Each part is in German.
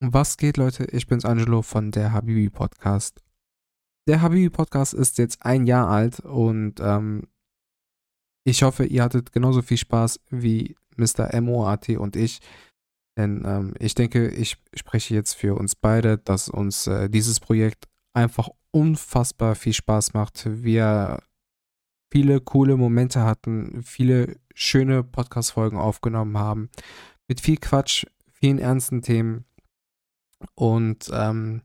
Was geht, Leute? Ich bin's Angelo von der Habibi Podcast. Der Habibi Podcast ist jetzt ein Jahr alt und ähm, ich hoffe, ihr hattet genauso viel Spaß wie Mr. MOAT und ich. Denn ähm, ich denke, ich spreche jetzt für uns beide, dass uns äh, dieses Projekt einfach unfassbar viel Spaß macht. Wir viele coole Momente hatten, viele schöne Podcast-Folgen aufgenommen haben. Mit viel Quatsch, vielen ernsten Themen. Und ähm,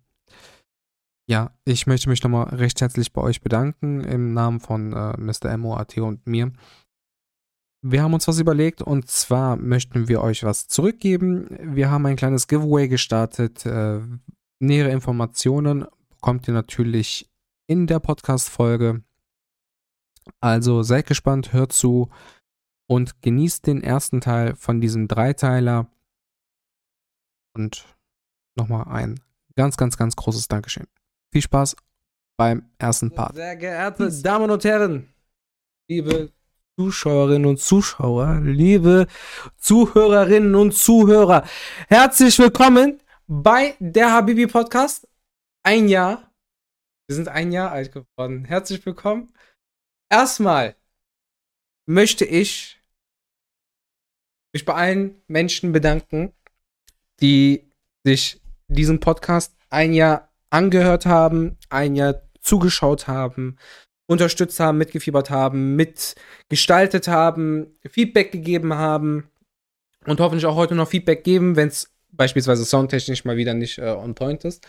ja, ich möchte mich nochmal recht herzlich bei euch bedanken im Namen von äh, Mr. MOAT und mir. Wir haben uns was überlegt und zwar möchten wir euch was zurückgeben. Wir haben ein kleines Giveaway gestartet. Äh, nähere Informationen bekommt ihr natürlich in der Podcast-Folge. Also seid gespannt, hört zu und genießt den ersten Teil von diesem Dreiteiler. Und nochmal ein ganz, ganz, ganz großes Dankeschön. Viel Spaß beim ersten Part. Sehr geehrte Damen und Herren, liebe Zuschauerinnen und Zuschauer, liebe Zuhörerinnen und Zuhörer, herzlich willkommen bei der Habibi Podcast. Ein Jahr. Wir sind ein Jahr alt geworden. Herzlich willkommen. Erstmal möchte ich mich bei allen Menschen bedanken, die sich diesen Podcast ein Jahr angehört haben, ein Jahr zugeschaut haben, unterstützt haben, mitgefiebert haben, mitgestaltet haben, Feedback gegeben haben und hoffentlich auch heute noch Feedback geben, wenn es beispielsweise soundtechnisch mal wieder nicht äh, on point ist.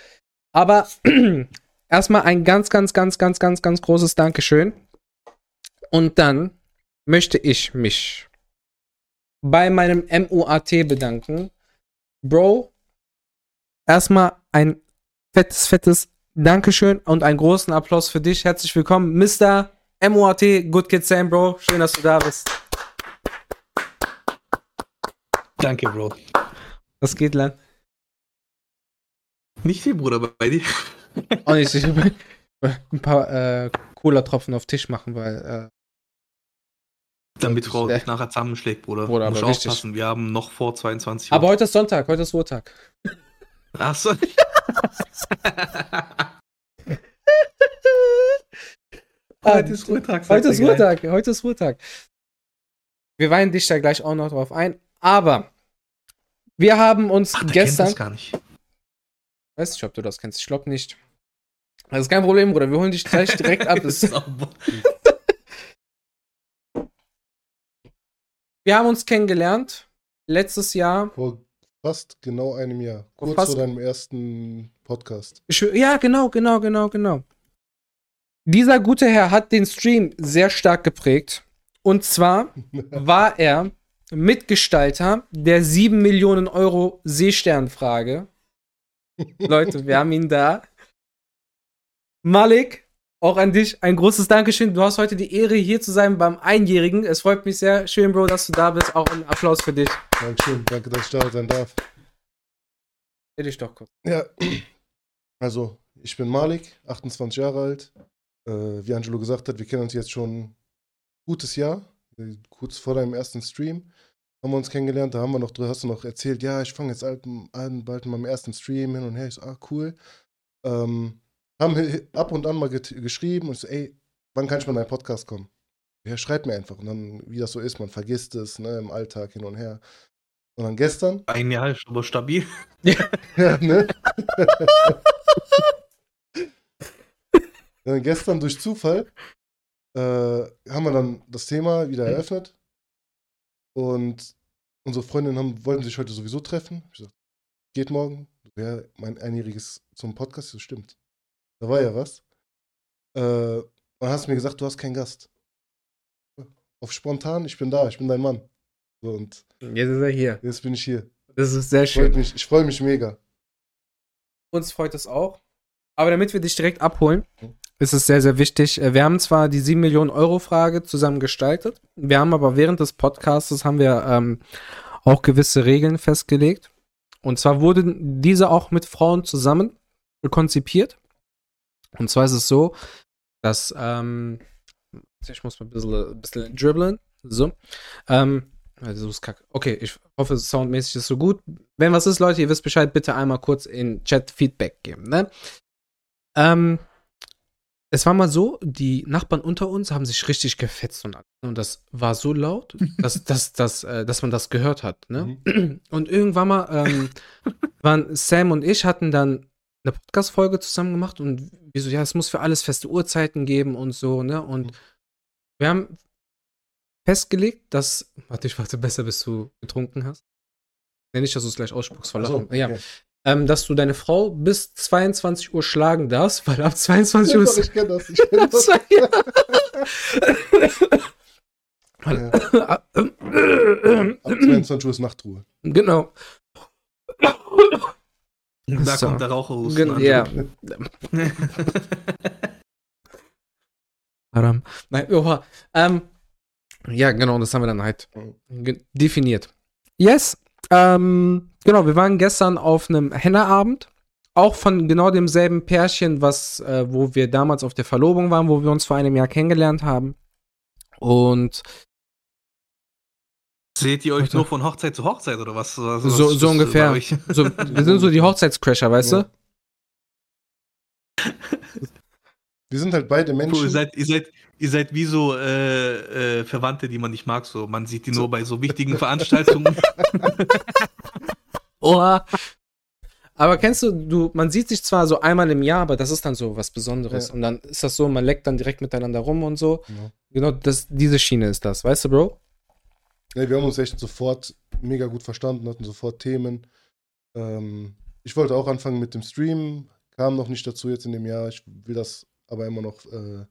Aber erstmal ein ganz, ganz, ganz, ganz, ganz, ganz großes Dankeschön. Und dann möchte ich mich bei meinem MUAT bedanken. Bro, erstmal ein fettes, fettes Dankeschön und einen großen Applaus für dich. Herzlich willkommen, Mr. MOAT, Good Kid Sam, Bro. Schön, dass du da bist. Danke, Bro. Was geht, Lan? Nicht viel, Bruder, bei dir. Auch nicht. Ich ein paar äh, Cola-Tropfen auf Tisch machen, weil. Äh, Damit Frau dich nachher zusammenschlägt, Bruder. Bruder, Muss aufpassen, wir haben noch vor 22 Uhr. aber heute ist Sonntag, heute ist Ruhetag. Achso. Heute ist Ruhetag. Heute ist. Ruhetag, heute ist Ruhetag. Wir weihen dich da gleich auch noch drauf ein. Aber wir haben uns Ach, gestern. das gar nicht. Weiß nicht, ob du das kennst. Ich glaube nicht. Das ist kein Problem, Bruder. Wir holen dich gleich direkt ab. Wir haben uns kennengelernt. Letztes Jahr. Vor fast genau einem Jahr. Kurz fast- vor deinem ersten Podcast. Ja, genau, genau, genau, genau. Dieser gute Herr hat den Stream sehr stark geprägt. Und zwar war er Mitgestalter der 7 Millionen Euro Seesternfrage. Leute, wir haben ihn da. Malik, auch an dich ein großes Dankeschön. Du hast heute die Ehre, hier zu sein beim Einjährigen. Es freut mich sehr. Schön, Bro, dass du da bist. Auch ein Applaus für dich. Dankeschön, danke, dass ich da sein darf. Stell dich doch kurz. Ja, also ich bin Malik, 28 Jahre alt. Äh, wie Angelo gesagt hat, wir kennen uns jetzt schon ein gutes Jahr. Kurz vor deinem ersten Stream haben wir uns kennengelernt. Da haben wir noch, hast du noch erzählt, ja, ich fange jetzt an, bald mit meinem ersten Stream hin und her. Ich so, ah, cool. Ähm, haben ab und an mal geschrieben und ich so, ey, wann kann ich mal in deinen Podcast kommen? Ja, schreib mir einfach. Und dann, wie das so ist, man vergisst es, ne, im Alltag hin und her. Und dann gestern, Ein Jahr ist aber stabil. ja, ne? dann gestern durch Zufall äh, haben wir dann das Thema wieder eröffnet. Und unsere Freundinnen haben, wollten sich heute sowieso treffen. Ich gesagt, geht morgen. Ja, mein Einjähriges zum Podcast, das stimmt. Da war ja was. Äh, und dann hast du mir gesagt, du hast keinen Gast. Auf spontan, ich bin da, ich bin dein Mann. So, und Jetzt ist er hier. jetzt bin ich hier. Das ist sehr Freut schön. mich, ich freue mich mega. Uns freut es auch. Aber damit wir dich direkt abholen, ist es sehr, sehr wichtig. Äh, Wir haben zwar die 7 Millionen Euro Frage zusammen gestaltet. Wir haben aber während des Podcasts haben wir ähm, auch gewisse Regeln festgelegt. Und zwar wurden diese auch mit Frauen zusammen konzipiert. Und zwar ist es so, dass ähm, ich muss mal ein bisschen, ein bisschen dribbeln. So. Ähm, Also ist kacke. Okay, ich hoffe, soundmäßig ist so gut. Wenn was ist, Leute, ihr wisst Bescheid, bitte einmal kurz in Chat Feedback geben, ne? Ähm, es war mal so, die Nachbarn unter uns haben sich richtig gefetzt und alles. Und das war so laut, dass, dass, dass, äh, dass man das gehört hat. Ne? Mhm. Und irgendwann mal ähm, waren Sam und ich hatten dann eine Podcast-Folge zusammen gemacht und wir so, ja, es muss für alles feste Uhrzeiten geben und so, ne? Und Mhm. wir haben festgelegt, dass. Warte, ich warte besser, bis du getrunken hast. Nee, nicht, dass du es gleich ausspuckst vor Ach so, Lachen. Ja. okay. Ähm, dass du deine Frau bis 22 Uhr schlagen darfst, weil ab 22 Uhr ist. ich kenne das. Ich kenn das. Ja. Ab 22 Uhr ist Nachtruhe. genau. Da So. kommt der Raucherhusten. An. ja. Haram. Nein, oha. Ähm, ja, genau, das haben wir dann halt ge- definiert. Yes. Ähm, genau, wir waren gestern auf einem Henna-Abend. Auch von genau demselben Pärchen, was, äh, wo wir damals auf der Verlobung waren, wo wir uns vor einem Jahr kennengelernt haben. Und Seht ihr euch Warte. nur von Hochzeit zu Hochzeit oder was? was So- was so äh, ungefähr. so, wir sind so die Hochzeitscrasher, weißt Ja. du? Wir sind halt beide Puh, Menschen. ihr, seid, ihr, seid, ihr seid wie so äh, äh, Verwandte, die man nicht mag. So. Man sieht die nur bei so wichtigen Veranstaltungen. Oha. Aber kennst du, du, man sieht sich zwar so einmal im Jahr, aber das ist dann so was Besonderes. Ja. Und dann ist das so, man leckt dann direkt miteinander rum und so. Ja. Genau, das, diese Schiene ist das, weißt du, Bro? Nee, wir haben uns echt sofort mega gut verstanden, hatten sofort Themen. Ähm, ich wollte auch anfangen mit dem Stream, kam noch nicht dazu jetzt in dem Jahr. Ich will das aber immer noch äh,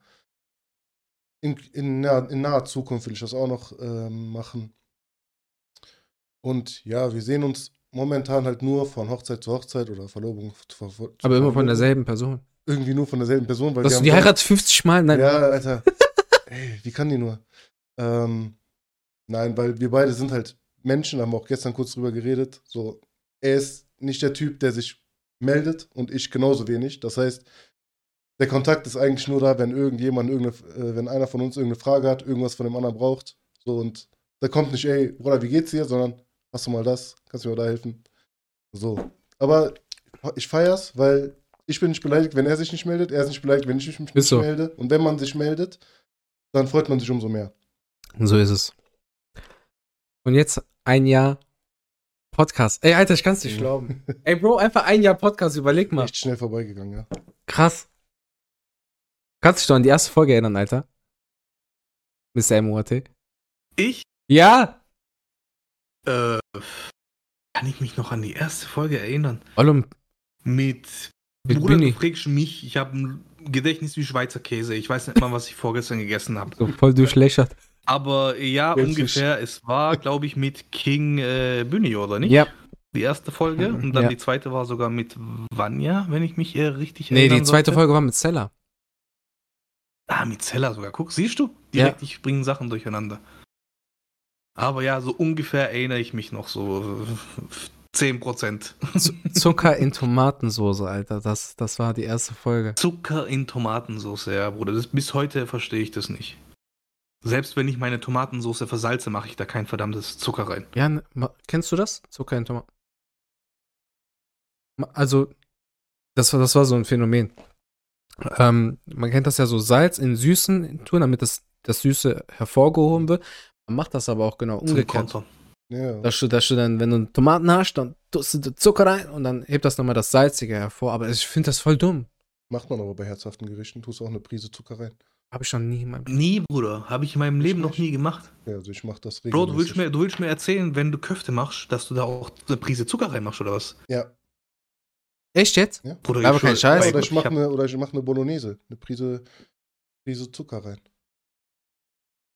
in, in, naher, in naher Zukunft will ich das auch noch ähm, machen. Und ja, wir sehen uns momentan halt nur von Hochzeit zu Hochzeit oder Verlobung zu, Ver- zu Aber immer von Verlobung. derselben Person. Irgendwie nur von derselben Person, weil du die haben- heiratest 50 Mal? Nein. ja, Alter. Ey, wie kann die nur? Ähm, nein, weil wir beide sind halt Menschen, haben auch gestern kurz drüber geredet. So, er ist nicht der Typ, der sich meldet und ich genauso wenig. Das heißt, der Kontakt ist eigentlich nur da, wenn irgendjemand, irgendeine, äh, wenn einer von uns irgendeine Frage hat, irgendwas von dem anderen braucht. So, und da kommt nicht, ey, Bruder, wie geht's dir? Sondern, hast du mal das? Kannst du mir da helfen? So. Aber ich feier's, weil ich bin nicht beleidigt, wenn er sich nicht meldet. Er ist nicht beleidigt, wenn ich mich nicht so. melde. Und wenn man sich meldet, dann freut man sich umso mehr. So ist es. Und jetzt ein Jahr Podcast. Ey, Alter, ich kann's nicht glauben. Ey, Bro, einfach ein Jahr Podcast, überleg mal. Echt schnell vorbeigegangen, ja. Krass. Kannst dich doch an die erste Folge erinnern, Alter? Mr. MOAT. Ich? Ja! Äh, kann ich mich noch an die erste Folge erinnern? Ollum, Mit, Mit Bruder, Bühni. du fragst mich, ich habe ein Gedächtnis wie Schweizer Käse. Ich weiß nicht mal, was ich vorgestern gegessen habe. so voll durchlöchert. Aber ja, Wirklich. ungefähr. Es war, glaube ich, mit King äh, Bühni, oder nicht? Ja. Die erste Folge. Und dann Ja. die zweite war sogar mit Vanya, wenn ich mich eher richtig Nee, erinnern die zweite sollte. Folge war mit Zella. Ah, mit Zeller sogar. Guck, siehst du? Direkt, ich bringe Sachen durcheinander. Aber ja, so ungefähr erinnere ich mich noch so äh, 10%. Z Zucker in Tomatensoße, Alter. Das, das war die erste Folge. Zucker in Tomatensauce, ja, Bruder. Das, bis heute verstehe ich das nicht. Selbst wenn ich meine Tomatensauce versalze, mache ich da kein verdammtes Zucker rein. Ja, ne, kennst du das? Zucker in Tomaten. Ma- Also, das war, das war so ein Phänomen. Ähm, man kennt das ja so Salz in Süßen tun, damit das, das Süße hervorgehoben wird. Man macht das aber auch genau umgekehrt. Ja, Dass du, dass du dann, wenn du Tomaten hast, dann tust du Zucker rein und dann hebt das nochmal das Salzige hervor. Aber ich finde das voll dumm. macht man aber bei herzhaften Gerichten. Tust auch eine Prise Zucker rein. Habe ich schon nie in meinem Nie, Bruder. Habe ich in meinem Leben noch nie gemacht. Ja, also ich mach das Bro, regelmäßig. du willst, mir, du willst mir erzählen, wenn du Köfte machst, dass du da auch eine Prise Zucker reinmachst oder was? Ja, Echt jetzt? ja. Bruder, Aber ich kein Scheiß. Oder ich ich mache eine, oder ich mach eine Bolognese. Eine Prise, Prise Zucker rein.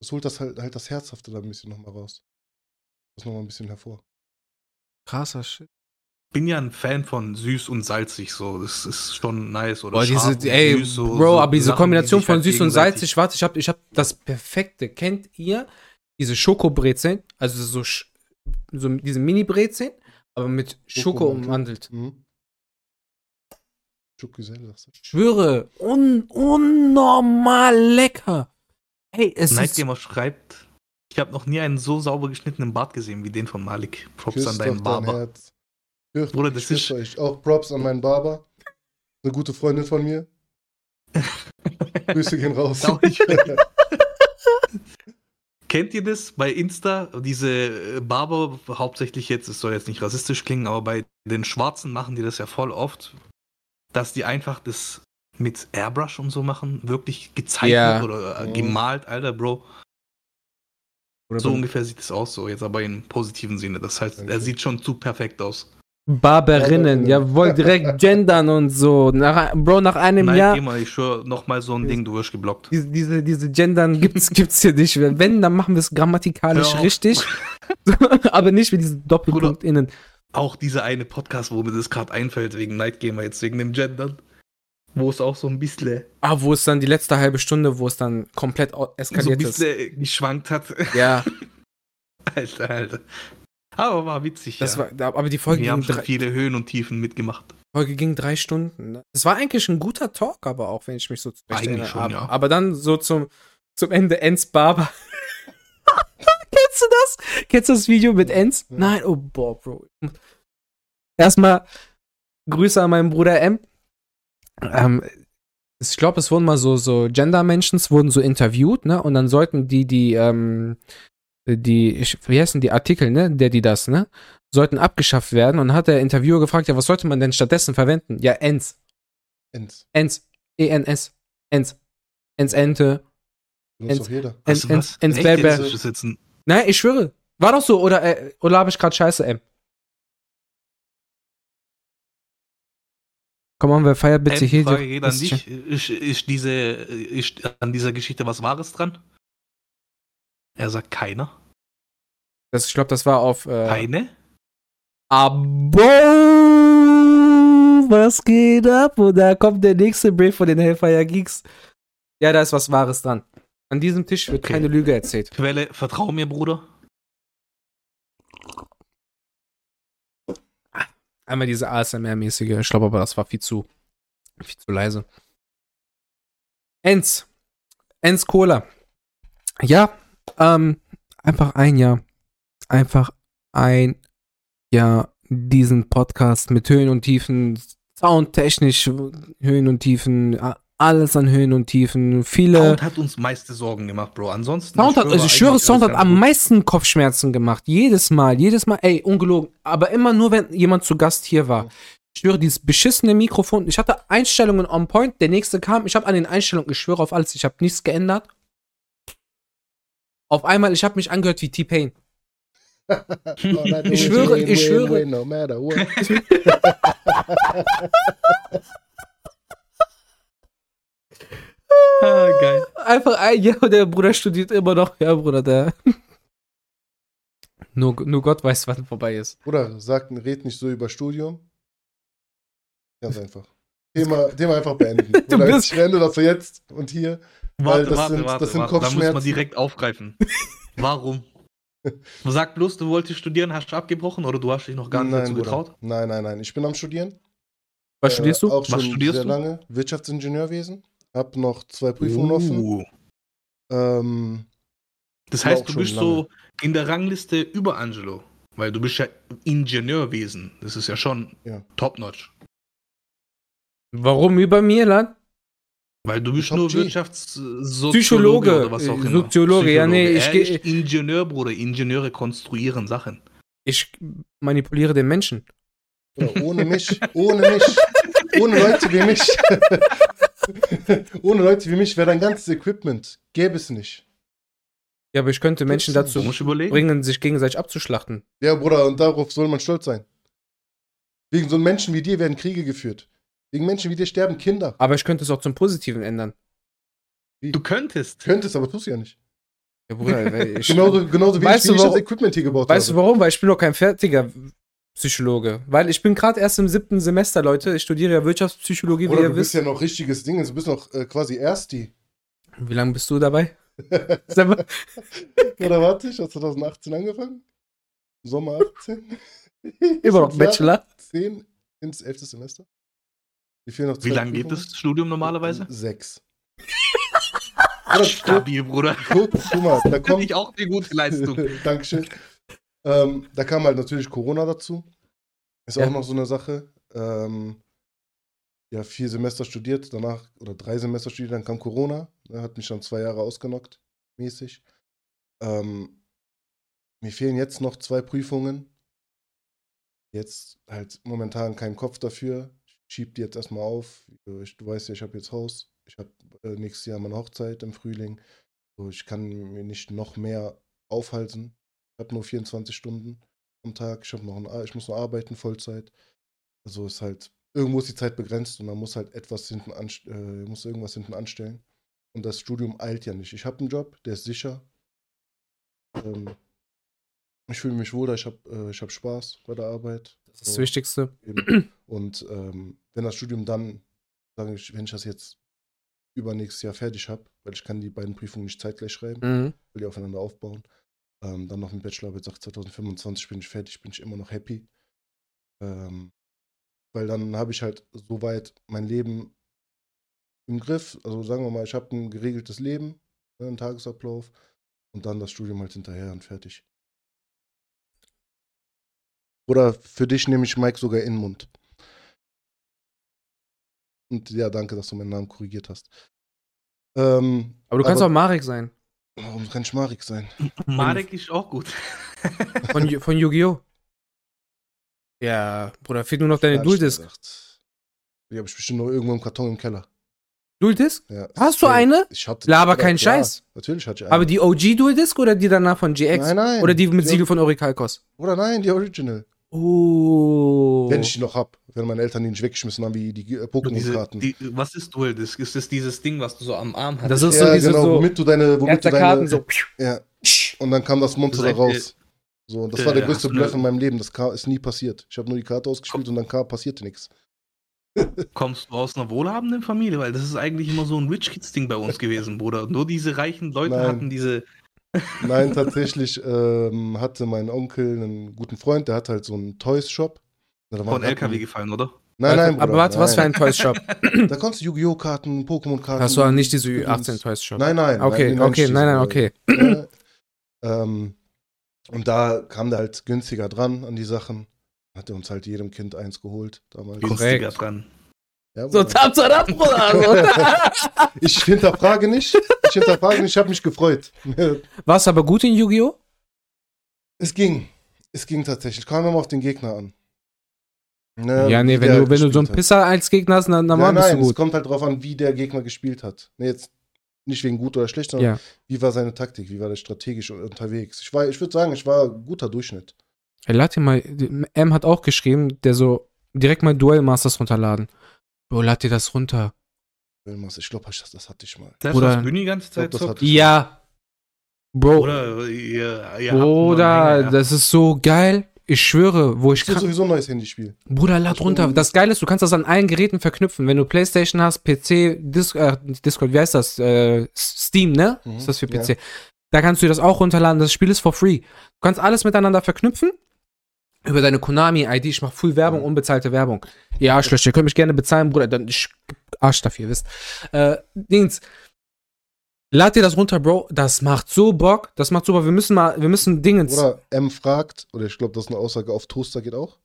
Das holt das halt, halt das Herzhafte da ein bisschen nochmal raus. Das nochmal ein bisschen hervor. Krasser Shit. Bin ja ein Fan von süß und salzig, so. Das ist schon nice. Oder Boah, diese, ey, süß, so- Bro, so aber diese Sachen, die Kombination sich von halt süß und salzig, warte, ich hab, ich hab das perfekte. Kennt ihr diese Schokobrezeln? Also so, so diese Mini-Brezeln, aber mit Schoko Schokomantel. ummantelt. Mhm. Sagst du? Ich schwöre, un unnormal lecker. Hey, es Night ist. Gamer schreibt, Ich habe noch nie einen so sauber geschnittenen Bart gesehen wie den von Malik. Props Küsst an deinen dein Barber. Herz. Hört, Bruder, ich das küsse euch. Auch Props an meinen Barber. Eine gute Freundin von mir. Grüße gehen raus. Auch nicht. Kennt ihr das bei Insta? Diese äh, Barber, hauptsächlich jetzt, es soll jetzt nicht rassistisch klingen, aber bei den Schwarzen machen die das ja voll oft, dass die einfach das mit Airbrush und so machen, wirklich gezeichnet Ja. oder äh, Mhm. gemalt, Alter, Bro. Oder So so ungefähr sieht es aus, so jetzt aber im positiven Sinne. Das heißt, Danke. er sieht schon zu perfekt aus. Barberinnen, Barberinnen. jawohl, direkt gendern und so. Nach, Bro, nach einem Nein, Jahr. geh mal, ich schwöre, nochmal so ein Ding, du wirst geblockt. Diese, diese, diese Gendern gibt's, gibt's hier nicht. Wenn, dann machen wir es grammatikalisch richtig. aber nicht mit diesem Doppelpunkt innen. Auch dieser eine Podcast, wo mir das gerade einfällt, wegen Night Gamer, jetzt wegen dem Gendern, wo es auch so ein bisschen, Ah, wo es dann die letzte halbe Stunde, wo es dann komplett au- so ein eskaliert ist. bisschen geschwankt hat. Ja, Alter, Alter. Aber war witzig. das ja. war, aber die Folge Wir haben drei, viele Höhen und Tiefen mitgemacht. Folge ging drei Stunden. ne? Es war eigentlich ein guter Talk, aber auch, wenn ich mich so zurecht Eigentlich erinnere. schon, aber, ja. aber dann so zum, zum Ende Enz Barber. Kennst du das? Kennst du das Video mit Enz? Nein, oh boah, Bro. Erstmal Grüße an meinen Bruder M. Ähm, ich glaube, es wurden mal so, so Gender-Mentions wurden so interviewt, ne? Und dann sollten die, die, ähm, die, ich, wie heißen die Artikel, ne? Der, die das, ne? Sollten abgeschafft werden. Und hat der Interviewer gefragt, ja, was sollte man denn stattdessen verwenden? Ja, Ens. Ends. Ens. E-N-S. Ens. Ens Ente. Ens, Ens? Ens ein Nein, ich schwöre. War doch so, oder, äh, oder habe ich gerade Scheiße, M? Komm on, wer feiert bitte hier? Frage geht an dich. Ist, ist, diese, ist an dieser Geschichte was Wahres dran? Er sagt keiner. Das, ich glaube, das war auf. Äh, Keine? Abo! Was geht ab? Und da kommt der nächste Brief von den Hellfire Geeks. Ja, da ist was Wahres dran. An diesem Tisch wird Okay. keine Lüge erzählt. Quelle, vertrau mir, Bruder. Einmal diese ASMR-mäßige. Ich glaube aber, das war viel zu, viel zu leise. Enz. Enz Cola. Ja, ähm, einfach ein Jahr. Einfach ein Jahr diesen Podcast mit Höhen und Tiefen, soundtechnisch Höhen und Tiefen, alles an Höhen und Tiefen, viele. Sound hat uns meiste Sorgen gemacht, Bro. Ansonsten. Sound hat, also ich schwöre, Sound hat am meisten Kopfschmerzen gemacht. Jedes Mal, jedes Mal, ey, ungelogen. Aber immer nur, wenn jemand zu Gast hier war. Ich schwöre, dieses beschissene Mikrofon. Ich hatte Einstellungen on point, der nächste kam. Ich habe an den Einstellungen, ich schwöre auf alles, ich habe nichts geändert. Auf einmal, ich habe mich angehört wie T-Pain. Ich schwöre, ich schwöre. No matter what. Ah, geil. Einfach ein und der Bruder studiert immer noch. Ja, Bruder, der. Nur, nur Gott weiß, wann vorbei ist. Bruder, sag, red nicht so über Studium. Ganz einfach. Thema, Thema einfach beenden. Du Bruder, bist- ich beende das so jetzt und hier. Weil Warte, das warte, sind- warte. das sind warte. Da muss man Kopfschmerzen. direkt aufgreifen. Warum? Sag bloß, du wolltest studieren, hast du abgebrochen oder du hast dich noch gar nicht dazu Bruder. getraut? Nein, nein, nein. Ich bin am Studieren. Was studierst du? Auch Was schon studierst sehr du? lange. Wirtschaftsingenieurwesen. Hab noch zwei Prüfungen offen. Uh. Ähm, Das heißt, auch du bist so in der Rangliste über Angelo. Weil du bist ja Ingenieurwesen. Das ist ja schon Ja. top-notch. Warum über mir, Lan? Weil du bist nur. Wirtschaftssoziologe Psychologe, oder was auch immer. Soziologe, ja, nee, ich geh- ist Ingenieur, Bruder. Ingenieure konstruieren Sachen. Ich manipuliere den Menschen. Bruder, ohne mich, ohne mich, ohne Leute wie mich, ohne Leute wie mich wäre dein ganzes Equipment, gäbe es nicht. Ja, aber ich könnte Menschen Gibt's dazu bringen, sich gegenseitig abzuschlachten. Ja, Bruder, und darauf soll man stolz sein. Wegen so einem Menschen wie dir werden Kriege geführt. Wegen Menschen wie dir sterben Kinder. Aber ich könnte es auch zum Positiven ändern. Du könntest. Könntest, aber tust du ja nicht. Ja, Bruder, weil ich, Genauso, genauso wie Weißt ich, du, wie ich das warum- Equipment hier gebaut weißt du warum? Weil ich bin noch kein fertiger Psychologe. Weil ich bin gerade erst im siebten Semester, Leute. Ich studiere ja Wirtschaftspsychologie, wie Bruder, ihr du bist wisst. ja noch richtiges Ding. Du bist noch äh, quasi Ersti. Wie lange bist du dabei? Oder warte, ich habe 2018 angefangen. Sommer 18. Immer noch Bachelor. 10 ins 11. Semester. Wie, Wie lange geht das Studium normalerweise? Sechs. Oder, Stabil, Bruder. guck, guck mal, da kommt. ich auch eine gute Leistung. Dankeschön. Ähm, da kam halt natürlich Corona dazu. Ist Ja. auch noch so eine Sache. Ähm, ja, vier Semester studiert, danach, oder drei Semester studiert, dann kam Corona. Ne, hat mich dann zwei Jahre ausgenockt, mäßig. Ähm, mir fehlen jetzt noch zwei Prüfungen. Jetzt halt momentan kein Kopf dafür. Ich schieb die jetzt erstmal auf. Ich, du weißt ja, ich habe jetzt Haus. Ich habe äh, nächstes Jahr meine Hochzeit im Frühling. So, ich kann mir nicht noch mehr aufhalten. Ich habe nur 24 Stunden am Tag. Ich, noch ein, ich muss noch arbeiten, Vollzeit. Also ist halt, irgendwo ist die Zeit begrenzt und man muss halt etwas hinten an, äh, muss irgendwas hinten anstellen. Und das Studium eilt ja nicht. Ich habe einen Job, der ist sicher. Ähm, ich fühle mich wohl, ich habe äh, ich hab Spaß bei der Arbeit. Das ist das So. Wichtigste. Eben. Und ähm, wenn das Studium dann, sage ich, wenn ich das jetzt übernächstes Jahr fertig habe, weil ich kann die beiden Prüfungen nicht zeitgleich schreiben, Mhm. will die aufeinander aufbauen. Ähm, dann noch mit Bachelorarbeit, sagt 2025 bin ich fertig, bin ich immer noch happy. Ähm, weil dann habe ich halt soweit mein Leben im Griff. Also sagen wir mal, ich habe ein geregeltes Leben, ne, einen Tagesablauf und dann das Studium halt hinterher und fertig. Oder für dich nehme ich Mike sogar in den Mund. Und ja, danke, dass du meinen Namen korrigiert hast. Ähm, Aber du kannst Aber- auch Marek sein. warum kann ich Marek sein? Marek ist auch gut. Von, von Yu-Gi-Oh! Ja, Bruder, fehlt nur noch deine Ja, Dual-Disc. Die habe ich bestimmt noch irgendwo im Karton im Keller. Dual-Disc? Ja. Hast du eine? Ich hatte, Laber Ja, keinen klar, Scheiß. Natürlich hatte ich eine. Aber die OG Dual-Disc oder die danach von GX? nein, nein. Oder die mit Die- Siegel von Orikalkos? Oder nein, die Original. Oh. Wenn ich die noch hab. Wenn meine Eltern die nicht weggeschmissen haben, wie die äh, Pokémon-Karten. die, was ist Dual Disc? Ist das dieses Ding, was du so am Arm hast? Das ist Ja, so diese genau, so womit du deine, womit du deine, Karten so. ja. Und dann kam das Monster da raus. So, und das Äh, war der größte Bluff in meinem Leben. Das ist nie passiert. Ich habe nur die Karte ausgespielt und dann kam, passierte nichts. Kommst du aus einer wohlhabenden Familie? Weil das ist eigentlich immer so ein Rich Kids Ding bei uns gewesen, Bruder. Nur diese reichen Leute Nein. hatten diese. Nein, tatsächlich ähm, hatte mein Onkel einen guten Freund, der hat halt so einen Toys-Shop. Von LKW gefallen, oder? Nein, nein, Aber Bruder, warte, was für ein Toys Shop? Da konntest du Yu-Gi-Oh! Karten, Pokémon-Karten. Hast du auch nicht diese Übrigens- Ü18 Toys Shop? Nein, nein. Okay, nein, okay, nein, nein, okay. äh, ähm, und da kam der halt günstiger dran an die Sachen. Hat er uns halt jedem Kind eins geholt damals. Günstiger dran. Ja, So, tap, tap, Bruder. ich hinterfrage nicht. Ich hinterfrage nicht, ich habe mich gefreut. Warst du aber gut in Yu-Gi-Oh? es ging. Es ging tatsächlich. Kam immer auf den Gegner an. Ne, Ja, nee, wenn du, wenn du so einen. Pisser als Gegner hast, dann, dann Ja, war bist nein, du es gut. kommt halt drauf an, wie der Gegner gespielt hat. Nee, jetzt nicht wegen gut oder schlecht, sondern Ja. wie war seine Taktik, wie war der strategisch unterwegs. Ich, war- ich würde sagen, ich war guter Durchschnitt. Ey, lad dir mal, M hat auch geschrieben, der so direkt mal Duel Masters runterladen. Bro, lad dir das runter. Wilmers, Ich glaube, das, das hatte ich mal. Das, Bruder. was Günni die ganze Zeit das zockt? hat- Ich- Ja. Bro, Oder ihr, ihr Bruder, Hänger, das ist so geil. Ich schwöre, wo ich Ich will kann. sowieso ein neues Handyspiel. Bruder, lad Ich runter. Das Geile ist, du kannst das an allen Geräten verknüpfen. Wenn du Playstation hast, PC, Dis äh, Discord, wie heißt das? Äh, Steam, ne? Mhm, Ist das für ja. PC? Da kannst du das auch runterladen. Das Spiel ist for free. Du kannst alles miteinander verknüpfen. Über deine Konami-ID. Ich mach full Werbung, unbezahlte Werbung. Ja, Arschlöcher, ihr könnt mich gerne bezahlen, Bruder. Dann ich Arsch dafür, wisst. Äh, Dings. Lad dir das runter, Bro. Das macht so Bock. Das macht so Bock. Wir müssen mal, wir müssen Dingens. Oder M fragt, oder ich glaube, das ist eine Aussage, auf Toaster geht auch.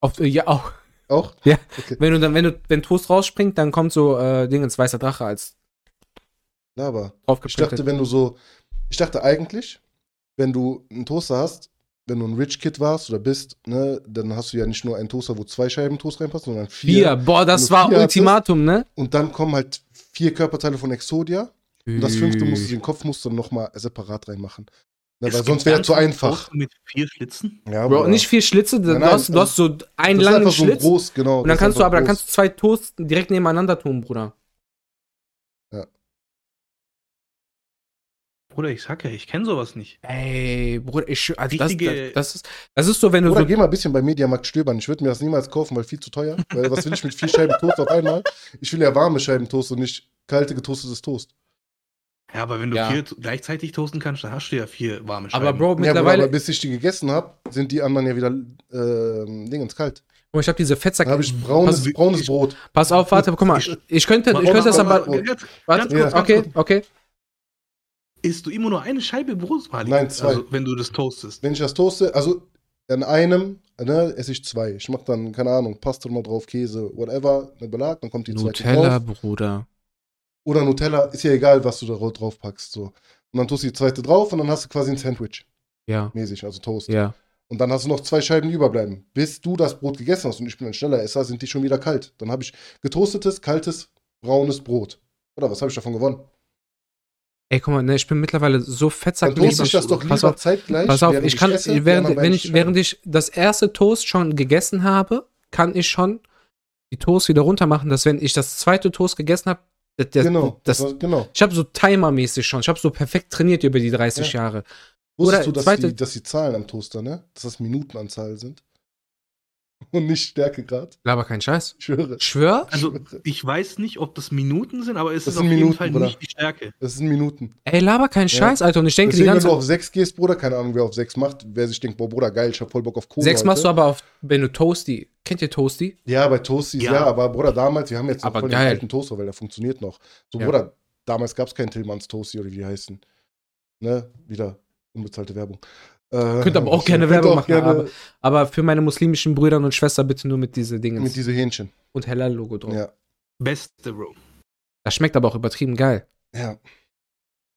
Auf, äh, ja, auch. Auch? Ja. Okay. Wenn du dann, wenn du, wenn Toast rausspringt, dann kommt so äh, Dingens weißer Drache als Aber ich dachte, wenn du so, ich dachte eigentlich, wenn du einen Toaster hast, wenn du ein Rich Kid warst oder bist, ne, dann hast du ja nicht nur einen Toaster, wo zwei Scheiben Toast reinpassen, sondern vier. Vier. Boah, das du war hattest- Ultimatum, ne? Und dann kommen halt vier Körperteile von Exodia. Und das fünfte musst du, den Kopf musst du nochmal separat reinmachen. Ne, Es weil sonst wäre zu ganzen einfach. Toast Mit vier Schlitzen? Ja, Bro, Bruder. nicht vier Schlitze, du, Nein, nein, hast, du hast so einen das ist langen einfach so ein Schlitz. groß, genau. und dann kannst du, aber dann kannst du zwei Toast direkt nebeneinander tun, Bruder. Bruder, ich sag ja, ich kenne sowas nicht. Ey, Bruder, ich, also das, das, das, ist, das ist so, wenn du Oder so. geh mal ein bisschen bei Mediamarkt stöbern. Ich würde mir das niemals kaufen, weil viel zu teuer. Weil was will ich mit vier Scheiben Toast auf einmal? Ich will ja warme Scheiben Toast und nicht kalte getoastetes Toast. Ja, aber wenn du Ja. vier gleichzeitig toasten kannst, dann hast du ja vier warme Scheiben. Aber Bro, Ja, Bruder, mittlerweile. aber bis ich die gegessen habe, sind die anderen ja wieder ähm, Dingens kalt. Mal, ich habe diese Fettsack. Dann habe ich braunes, Also, braunes ich- Brot. Pass auf, warte, guck mal. Ich könnte, ich könnte das aber. Warte, Ja. okay, okay. Isst du immer nur eine Scheibe Brot, Malik? Nein, zwei. Also, wenn du das toastest. Wenn ich das toaste, also an einem, ne, esse ich zwei. Ich mache dann, keine Ahnung, Pasta mal drauf, Käse, whatever, ne Belag, dann kommt die zweite Nutella, drauf. Bruder. Oder Nutella, ist ja egal, was du da drauf packst. So. Und dann tust du die zweite drauf und dann hast du quasi ein Sandwich Ja, mäßig, also Toast. ja. Und dann hast du noch zwei Scheiben überbleiben. Bis du das Brot gegessen hast und ich bin ein schneller Esser, sind die schon wieder kalt. Dann habe ich getoastetes, kaltes, braunes Brot. Oder was habe ich davon gewonnen? Ey, guck mal, ne, ich bin mittlerweile so Dann fettsack toaste ich das doch Pass lieber auf, zeitgleich. pass auf, während ich kann, esse, während, wenn ich, während ich das erste Toast schon gegessen habe, kann ich schon die Toast wieder runter machen, dass wenn ich das zweite Toast gegessen habe, das, Genau, das, das genau. ich habe so timermäßig schon, ich habe so perfekt trainiert über die 30 Jahre. Wusstest Oder du, dass, zweite- die, dass die Zahlen am Toaster, ne? Dass das Minutenanzahl sind? Und nicht Stärkegrad? Laber kein Scheiß. Ich schwöre. Schwör? Also, ich weiß nicht, ob das Minuten sind, aber es Das ist sind auf jeden Minuten, Fall Bruder. nicht die Stärke. Das sind Minuten. Ey, laber kein Ja. Scheiß, Alter. Und ich denke Deswegen, die wenn ganze du auf 6 gehst, Bruder, keine Ahnung, wer auf 6 macht, wer sich denkt, boah, Bruder, geil, ich hab voll Bock auf Kohle. Sechs heute. machst du aber auf, wenn du Toasty. Kennt ihr Toasty? Ja, bei Toasties, ja. Ja. aber Bruder, damals, wir haben jetzt noch Aber voll geil. den alten Toaster, weil der funktioniert noch. So, Ja. Bruder, damals gab es keinen Tillmanns Toasty oder wie die heißen. Ne? Wieder unbezahlte Werbung. Äh, Könnt aber auch gerne Werbung machen, gerne aber- Aber für meine muslimischen Brüder und Schwester bitte nur mit diese Dinge. mit diese Hähnchen. und heller Logo drauf. Ja. Beste, Bro. Das schmeckt aber auch übertrieben geil. Ja.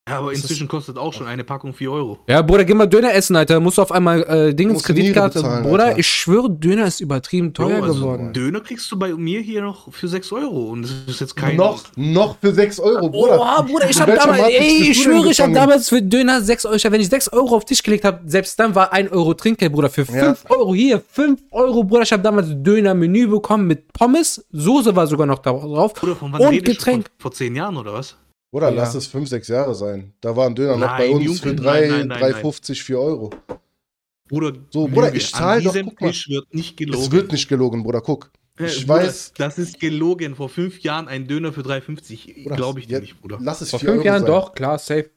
Ja, aber Das inzwischen kostet auch schon eine Packung 4 Euro. Ja, Bruder, geh mal Döner essen, Alter. Musst du auf einmal äh, Dingens Kreditkarte. bezahlen, Bruder, Alter. ich schwöre, Döner ist übertrieben teuer Bro, also geworden. Döner kriegst du bei mir hier noch für 6 Euro. Und das ist jetzt kein. Noch, noch für 6 Euro, Bruder. Oha, Bruder, ich hab damals, ey, ich schwöre, ich hab gefangen? damals für Döner 6 Euro, wenn ich 6 Euro auf den Tisch gelegt habe, selbst dann war 1 Euro Trinkgeld, Bruder, für 5 Ja. Euro hier, 5 Euro, Bruder, ich hab damals Döner-Menü bekommen mit Pommes, Soße war sogar noch drauf. Bruder, von wann Und? Getränk. Von, vor 10 Jahren oder was? Bruder, Ja. lass es 5, 6 Jahre sein. Da war ein Döner noch Nein, bei uns Junge, für nein, 3, nein, nein, 3,50, 4 Euro. Bruder, So, Bruder, Lüge. ich zahl An doch, guck mal. Wird nicht gelogen. Es wird nicht gelogen, Bruder, guck. Äh, ich Bruder, weiß- Das ist gelogen. Vor 5 Jahren ein Döner für 3,50. Bruder, Glaube ich dir ja, nicht, Bruder. Lass es Vor 4 fünf Euro Jahren sein. doch, klar, safe.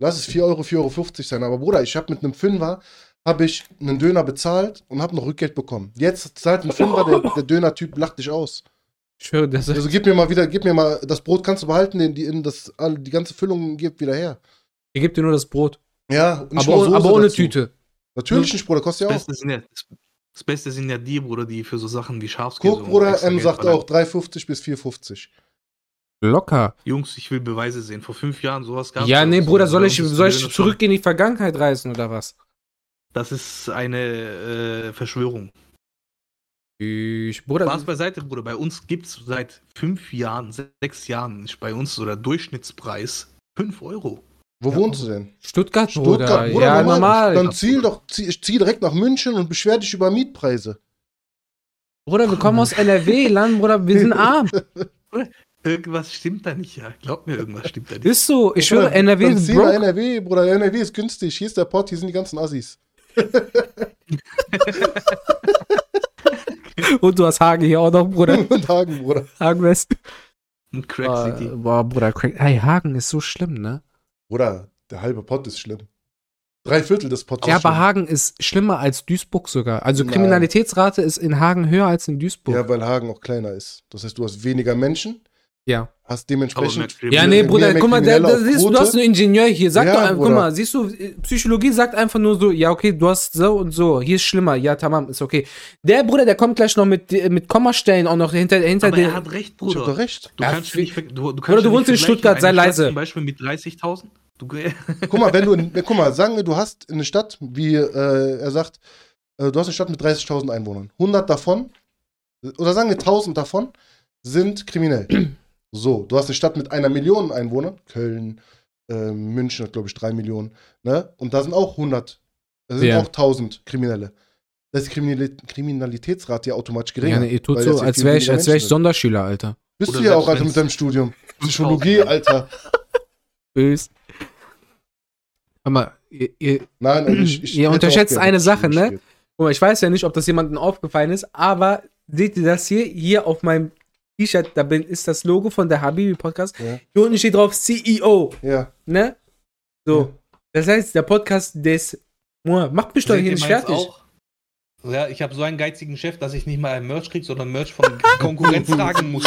Lass es 4 Euro, 4,50 Euro sein. Aber Bruder, ich habe mit einem Fünfer habe ich einen Döner bezahlt und habe noch Rückgeld bekommen. Jetzt zahlt ein Fünfer, der, der Döner-Typ lacht dich aus. Ich schwöre, das. Also gib mir mal wieder, gib mir mal, das Brot kannst du behalten, den, die, in das, die ganze Füllung gibt wieder her. Ihr gebt dir nur das Brot. Ja, Aber, ohne- aber ohne dazu. Tüte. Natürlich nicht, Bruder, kostet ja Das auch. Beste, sind ja, das, das Beste sind ja die, Bruder, die für so Sachen wie Schafskäse Guck, Bruder, M sagt auch 3,50 bis 4,50. Locker. Jungs, ich will Beweise sehen. Vor fünf Jahren sowas gab Ja, nee, Bruder, soll ich, soll ich zurück in die Vergangenheit reisen oder was? Das ist eine äh, Verschwörung. Ich, Bruder, Spaß beiseite, Bruder. Bei uns gibt es seit fünf Jahren, sechs Jahren, ist bei uns so der Durchschnittspreis 5 Euro. Wo Ja, wohnst du denn? Stuttgart, Bruder. Stuttgart, Bruder, ja, normal. Dann zieh doch, zieh, ich zieh direkt nach München und beschwer dich über Mietpreise. Bruder, wir kommen aus NRW, Land, Bruder, wir sind arm. Irgendwas stimmt da nicht, ja. Glaub mir, irgendwas stimmt da nicht. Ist so, ich schwöre, Bruder, NRW dann ist zieh nach broke. NRW, Bruder, NRW ist günstig. Hier ist der Pott, hier sind die ganzen Assis. Und du hast Hagen hier auch noch, Bruder. Und Hagen, Bruder. Hagen West. Crack Boah, City. boah, Bruder, Crack. Hey, Hagen ist so schlimm, ne? Bruder, der halbe Pott ist schlimm. Drei Viertel des Potts Ja, ist aber. Hagen ist schlimmer als Duisburg sogar. Also Nein. Kriminalitätsrate ist in Hagen höher als in Duisburg. Ja, weil Hagen auch kleiner ist. Das heißt, du hast weniger Menschen, Ja. hast dementsprechend. mehr Ja, nee, Bruder, guck mal, der, der, auf siehst, du hast einen Ingenieur hier. Sag Ja, doch einfach, guck Bruder. mal, siehst du, Psychologie sagt einfach nur so, ja, okay, du hast so und so, hier ist schlimmer, ja, tamam, ist okay. Der Bruder, der kommt gleich noch mit, mit Kommastellen auch noch hinter, hinter Aber er den. hat recht, Ich hab doch Bruder. recht. Du Ja, kannst nicht, du, du kannst Bruder, du wohnst in Stuttgart, sei leise. Zum Beispiel mit 30.000. Du, Guck mal, wenn du, in, guck mal, sagen wir, du hast eine Stadt, wie äh, er sagt, äh, du hast eine Stadt mit 30.000 Einwohnern. 100 davon, oder sagen wir 1000 davon, sind kriminell. So, du hast eine Stadt mit einer Million Einwohnern, Köln, äh, München hat, glaube ich, drei Millionen, ne? Und da sind auch 100, da sind Ja. auch 1000 Kriminelle. Da ist die Kriminali- Kriminalitätsrate ja automatisch geringer. Ja, nee, ihr tut so, als wäre ich, als wär ich. Sonderschüler, Alter. Bist Oder du ja auch, Alter, mit deinem Studium. Psychologie, Alter. Bös. Hör mal, ihr, ihr, Nein, also ich, ich Ihr unterschätzt eine Sache, ne? Guck mal, ich weiß ja nicht, ob das jemandem aufgefallen ist, aber seht ihr das hier? Hier auf meinem T-Shirt, da bin, ist das Logo von der Habibi Podcast. Ja. Hier unten steht drauf CEO, Ja. ne? So. Das heißt, der Podcast des. Macht mich doch Seht hier nicht fertig. auch? Ja, ich habe so einen geizigen Chef, dass ich nicht mal ein Merch krieg, sondern Merch von Konkurrenz tragen muss.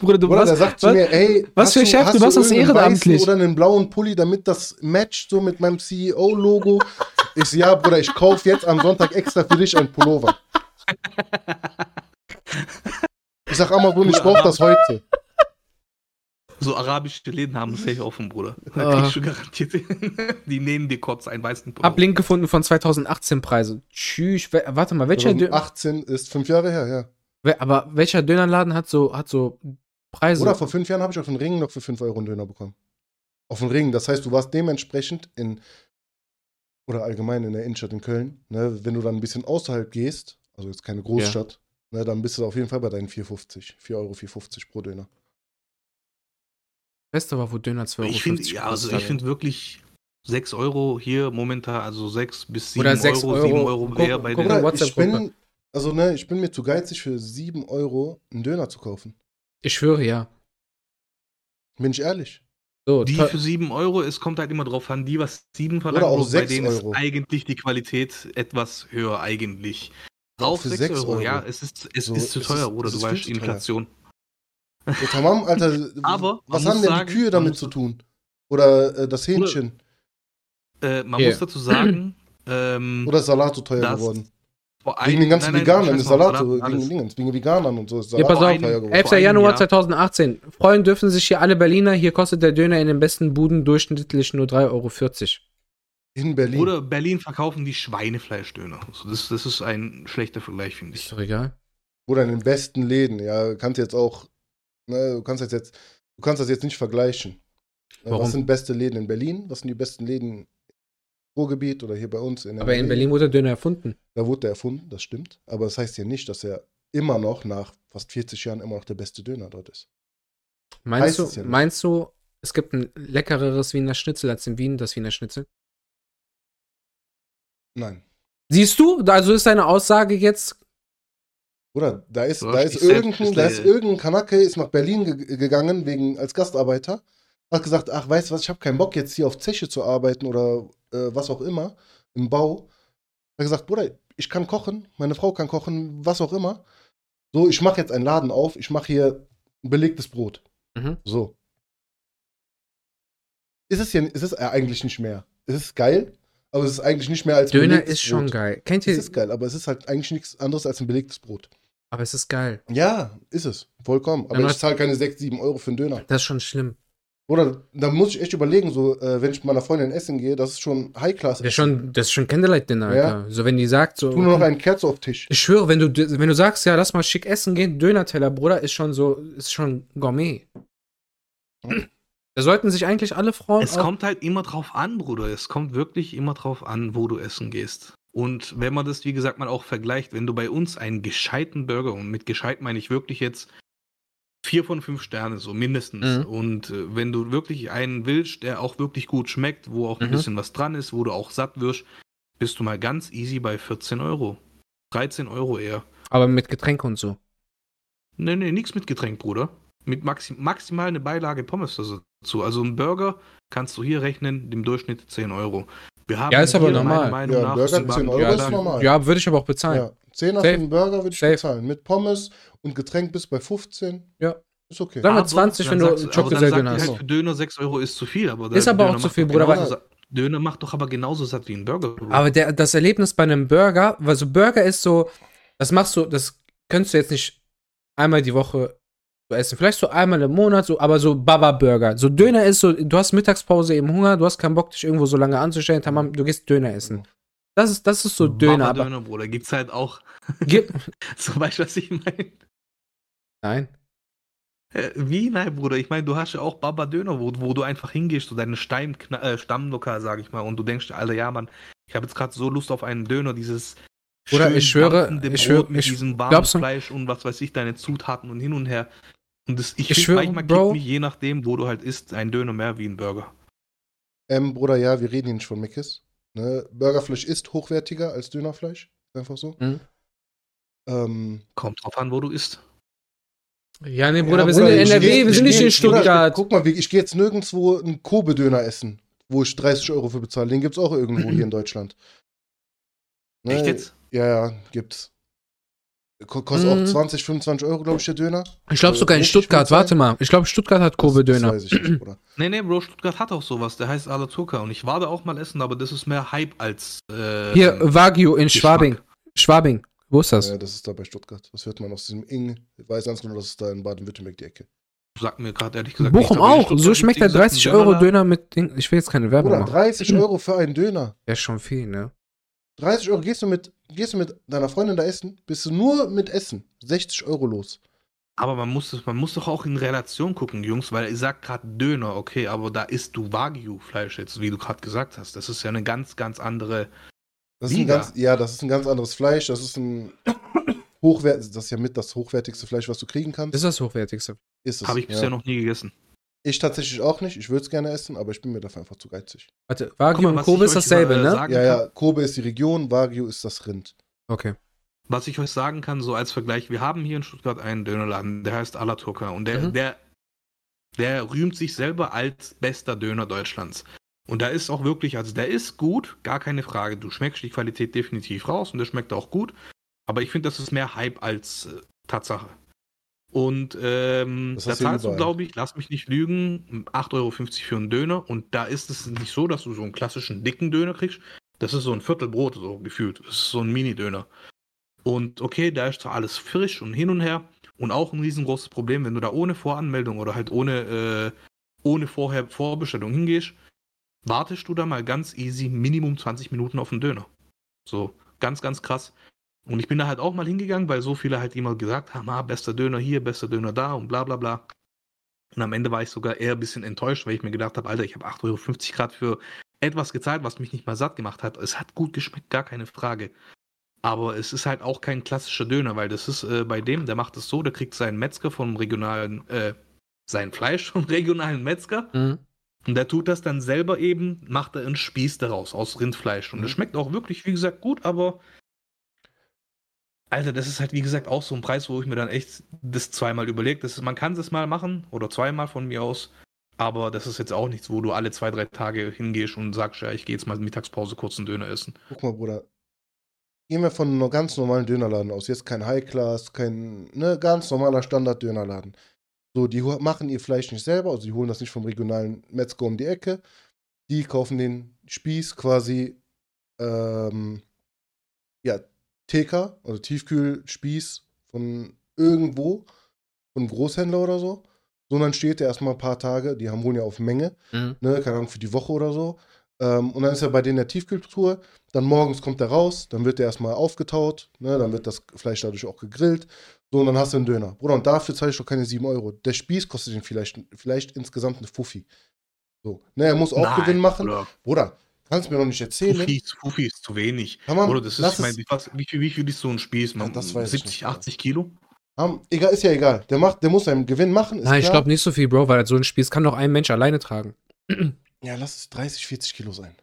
Bruder, du Oder warst, der sagt zu was, mir, ey, was hast für Chef, du machst das ehrenamtlich. Oder einen blauen Pulli, damit das matcht so mit meinem CEO-Logo. ich ja, Bruder, ich kaufe jetzt am Sonntag extra für dich einen Pullover. Ich sag Amazon, ich brauche das heute. So arabische Läden haben safe offen, Bruder. Da Ah. kriegst du garantiert. Die nehmen dir kurz einen weißen Pullover. hab Link gefunden von 2018 Preise. Tschüss. Warte mal, welcher, Dö 2018 ist fünf Jahre her, ja. aber welcher Dönerladen hat so, hat so Preise? Oder vor fünf Jahren habe ich auf den Ring noch für 5 Euro einen Döner bekommen. Auf den Ring. Das heißt, du warst dementsprechend in, oder allgemein in der Innenstadt in Köln, ne, wenn du dann ein bisschen außerhalb gehst, also jetzt keine Großstadt, ne, dann bist du auf jeden Fall bei deinen 4,50. 4,50 Euro pro Döner. Beste war, wo Döner 2,50 Euro ich finde, ja, also ich finde wirklich 6 Euro hier momentan, also 6 bis 7 Oder 6 Euro, Euro. 7 Euro Guck- wäre bei guck den. Oder ich bin, also ne, ich bin mir zu geizig für 7 Euro einen Döner zu kaufen. Ich schwöre, ja. Bin ich ehrlich. So, Die für 7 Euro, es kommt halt immer drauf an, die was 7 verlangen, auch bei 6 denen Euro. ist eigentlich die Qualität etwas höher eigentlich. Auch Auf für 6 6 Euro, Euro. ja, es ist, es So, ist zu teuer, ist- es du weißt. Inflation. So, tamam, Alter, Aber was haben denn sagen, die Kühe damit zu tun? Oder äh, das Hähnchen? Äh, man Hier. muss dazu sagen, ähm, Oder ist Salat so teuer geworden? vor Wegen den ganzen nein, nein, Veganern ist Salat, Salat wegen, wegen Veganern und so ist Ja, Salat pass vor auf. teuer geworden. 11. Vor einem Januar Jahr. 2018. Freuen dürfen sich hier alle Berliner. Hier kostet der Döner in den besten Buden durchschnittlich nur 3,40 Euro. In Berlin. Oder Berlin verkaufen die Schweinefleischdöner. Also das, das ist ein schlechter Vergleich, finde Ist ich. doch egal. Oder in den besten Läden. Ja, kannst jetzt auch, ne, du kannst das jetzt, du kannst das jetzt nicht vergleichen. Ne, Warum? Was sind beste Läden in Berlin? Was sind die besten Läden im Ruhrgebiet oder hier bei uns in Aber in? Berlin wurde der Döner erfunden. Da wurde der erfunden, das stimmt. Aber das heißt ja nicht, dass er immer noch nach fast 40 Jahren immer noch der beste Döner dort ist. Meinst Heißt du, es ja meinst du, es gibt ein leckereres Wiener Schnitzel als in Wien das Wiener Schnitzel? Nein. Siehst du? Also ist deine Aussage jetzt. Oder da ist, da ist, irgendein, da ist irgendein Kanake, ist nach Berlin ge gegangen wegen, als Gastarbeiter, hat gesagt, ach, weißt du was, ich habe keinen Bock jetzt hier auf Zeche zu arbeiten oder äh, was auch immer, im Bau. Hat gesagt, Bruder, ich kann kochen, meine Frau kann kochen, was auch immer. So, ich mache jetzt einen Laden auf, ich mache hier ein belegtes Brot. Mhm. So. Ist es ja, ist es ja eigentlich nicht mehr. Es ist geil, aber es ist eigentlich nicht mehr als Döner ist schon Brot. geil. Kennt Es ihr? ist geil, aber es ist halt eigentlich nichts anderes als ein belegtes Brot. Aber es ist geil. Ja, ist es. Vollkommen. Aber Ja, ich zahle keine 6, 7 Euro für einen Döner. Das ist schon schlimm. Oder da muss ich echt überlegen, so, äh, wenn ich mit meiner Freundin essen gehe, das ist schon High-Class. Das ist schon, das ist schon Candlelight-Dinner, Ja. Alter. So, wenn die sagt, so. Tu nur noch einen Kerze auf den Tisch. Ich schwöre, wenn du, wenn du sagst, ja, lass mal schick essen gehen, Döner-Teller, Bruder, ist schon so, ist schon Gourmet. Da sollten sich eigentlich alle Frauen. Es kommt halt immer drauf an, Bruder. Es kommt wirklich immer drauf an, wo du essen gehst. Und wenn man das, wie gesagt, mal auch vergleicht, wenn du bei uns einen gescheiten Burger, und mit gescheit meine ich wirklich jetzt vier von fünf Sterne, so mindestens. Mhm. Und äh, wenn du wirklich einen willst, der auch wirklich gut schmeckt, wo auch ein Mhm. bisschen was dran ist, wo du auch satt wirst, bist du mal ganz easy bei 14 Euro. 13 Euro eher. aber mit Getränk und so. Nee, nee, nichts mit Getränk, Bruder. Mit maxim maximal eine Beilage Pommes dazu. Also ein Burger kannst du hier rechnen, im Durchschnitt 10 Euro. Wir haben Ja, ist aber normal. Meinung Ja, nach Burger sogar 10 Euro einen ist normal. Ja, würde ich aber auch bezahlen. Ja. 10 für Safe. einen Burger würde ich Safe. bezahlen. Mit Pommes und Getränk bis bei 15. Ja. Ist okay. Sagen wir Aber 20, wenn dann du ihr hast. Halt für Döner 6 Euro ist zu viel. Aber Ist aber auch zu macht viel, doch Bruder, genauso Döner macht doch aber genauso satt wie ein Burger. Bruder. Aber der, das Erlebnis bei einem Burger, weil so Burger ist so, das machst du, das könntest du jetzt nicht einmal die Woche so essen. Vielleicht so einmal im Monat, so, aber so Baba-Burger. So Döner ist so, du hast Mittagspause eben Hunger, du hast keinen Bock, dich irgendwo so lange anzustellen, tamam, du gehst Döner essen. Das ist, das ist so Döner, aber. Döner, Bruder. Gibt's halt auch. Gib, so weißt du, was ich meine? nein. Äh, Wie? Nein, Bruder. Ich meine, du hast ja auch Baba Döner, wo, wo du einfach hingehst, so deine Stein, äh, Stammlokal, sag ich mal, und du denkst, Alter, ja, Mann, ich habe jetzt gerade so Lust auf einen Döner, dieses schön ich schwöre, ich schwöre, mit ich- diesem warmen Fleisch und was weiß ich, deine Zutaten und hin und her. Und das, ich, Ich schwöre, manchmal Bro. mich, je nachdem, wo du halt isst, ein Döner mehr wie ein Burger. Ähm, Bruder, ja, wir reden hier nicht von Mickes. Ne? Burgerfleisch ist hochwertiger als Dönerfleisch. Ist einfach so. Mhm. Ähm, Kommt drauf an, wo du isst. Ja, nee, Bruder, ja, wir sind in NRW, geh- wir sind nicht geh- in Stuttgart. Bruder, guck mal, ich gehe jetzt nirgendwo einen Kobe-Döner essen, wo ich 30 Euro für bezahle. Den gibt's auch irgendwo hier in Deutschland. Ne? Echt jetzt? Ja, ja, gibt's. Ko- Kostet Mhm. auch 20, 25 Euro, glaube ich, der Döner. Ich glaube Äh, sogar in Stuttgart, warte mal. Ich glaube, Stuttgart hat Das, das Kobe-Döner. weiß ich nicht, Bruder. Nee, nee, Bro, Stuttgart hat auch sowas. Der heißt Alaturka. Und ich war da auch mal essen, aber das ist mehr Hype als. Äh, Hier, Wagyu in Geschmack. Schwabing. Schwabing. Wo ist das? Ja, das ist da bei Stuttgart. Das hört man aus diesem Ing. Ich weiß ganz genau, das ist da in Baden-Württemberg die Ecke. Sagt mir gerade ehrlich gesagt. Bochum nicht, auch. So schmeckt der gibt's, wie gesagt, 30 einen Euro. Döner mit Ding. Ich will jetzt keine Werbung Bruder, machen. 30 Euro für einen Döner. Ja, ist schon viel, ne? 30 Euro gehst du mit, gehst du mit deiner Freundin da essen, bist du nur mit Essen. 60 Euro los. Aber man muss, es- man muss doch auch in Relation gucken, Jungs, weil ihr sagt gerade Döner, okay, aber da isst du Wagyu-Fleisch jetzt, wie du gerade gesagt hast. Das ist ja eine ganz, ganz andere. Das ist ein Liga. ganz, ja, das ist ein ganz anderes Fleisch. Das ist ein hochwert, das ist ja mit das hochwertigste Fleisch, was du kriegen kannst. Das ist das hochwertigste. Ist es. Habe ich bisher ja. noch nie gegessen. Ich tatsächlich auch nicht. Ich würde es gerne essen, aber ich bin mir dafür einfach zu geizig. Warte, Wagyu mal, und was Kobe ich ist euch, dasselbe, ne? sagen Ja, kann. ja, Kobe ist die Region, Wagyu ist das Rind. Okay. Was ich euch sagen kann, so als Vergleich, wir haben hier in Stuttgart einen Dönerladen, der heißt Alaturka und der, Mhm. der, der rühmt sich selber als bester Döner Deutschlands. Und da ist auch wirklich, also der ist gut, gar keine Frage. Du schmeckst die Qualität definitiv raus und der schmeckt auch gut. Aber ich finde, das ist mehr Hype als äh, Tatsache. Und ähm, Das da zahlst du, glaube ich, lass mich nicht lügen, 8,50 Euro für einen Döner. Und da ist es nicht so, dass du so einen klassischen dicken Döner kriegst. Das ist so ein Viertelbrot, so gefühlt. Das ist so ein Mini-Döner. Und okay, da ist zwar alles frisch und hin und her. Und auch ein riesengroßes Problem, wenn du da ohne Voranmeldung oder halt ohne, äh, ohne vorher Vorbestellung hingehst, wartest du da mal ganz easy Minimum 20 Minuten auf den Döner. So, ganz, ganz krass. Und ich bin da halt auch mal hingegangen, weil so viele halt immer gesagt haben, ah, bester Döner hier, bester Döner da und bla bla bla. Und am Ende war ich sogar eher ein bisschen enttäuscht, weil ich mir gedacht habe, Alter, ich habe 8,50 Euro Grad für etwas gezahlt, was mich nicht mal satt gemacht hat. Es hat gut geschmeckt, gar keine Frage. Aber es ist halt auch kein klassischer Döner, weil das ist äh, bei dem, der macht es so, der kriegt seinen Metzger vom regionalen, äh, sein Fleisch vom regionalen Metzger Mhm. und der tut das dann selber eben, macht er einen Spieß daraus, aus Rindfleisch. Und Mhm. das schmeckt auch wirklich, wie gesagt, gut, aber Alter, das ist halt, wie gesagt, auch so ein Preis, wo ich mir dann echt das zweimal ist, man kann es mal machen oder zweimal von mir aus, aber das ist jetzt auch nichts, wo du alle zwei, drei Tage hingehst und sagst, ja, ich gehe jetzt mal Mittagspause kurz einen Döner essen. Guck mal, Bruder. Gehen wir von einem ganz normalen Dönerladen aus. Jetzt kein High-Class, kein ne, ganz normaler Standard-Dönerladen. So, die machen ihr Fleisch nicht selber, also die holen das nicht vom regionalen Metzger um die Ecke. Die kaufen den Spieß quasi, ähm, ja, TK, also Tiefkühlspieß von irgendwo, von einem Großhändler oder so. So, und dann steht der erstmal ein paar Tage, die haben wohl ja auf Menge, Mhm. ne, keine Ahnung, für die Woche oder so. Ähm, und dann ist er bei denen in der Tiefkühltour. Dann morgens kommt er raus, dann wird er erstmal aufgetaut, ne, dann wird das Fleisch dadurch auch gegrillt. So, und dann hast du einen Döner. Bruder, und dafür zahle ich doch keine 7 Euro. Der Spieß kostet ihn vielleicht, vielleicht insgesamt eine Fuffi. So, ne, er muss auch Nein, Gewinn machen. Bruder. Bruder, kannst du mir noch nicht erzählen. Ist- Fuffi ist zu wenig. Kann man, Oder das ist, ich meine, wie, was- wie, viel, wie viel ist so ein Spieß? Man, Ja, das weiß ich 70, nicht, 80 Kilo? Haben, egal, ist ja egal. Der, macht, der muss seinen Gewinn machen. Ist Nein, ich klar. glaube nicht so viel, Bro, weil so ein Spieß kann doch ein Mensch alleine tragen. Ja, lass es 30, 40 Kilo sein.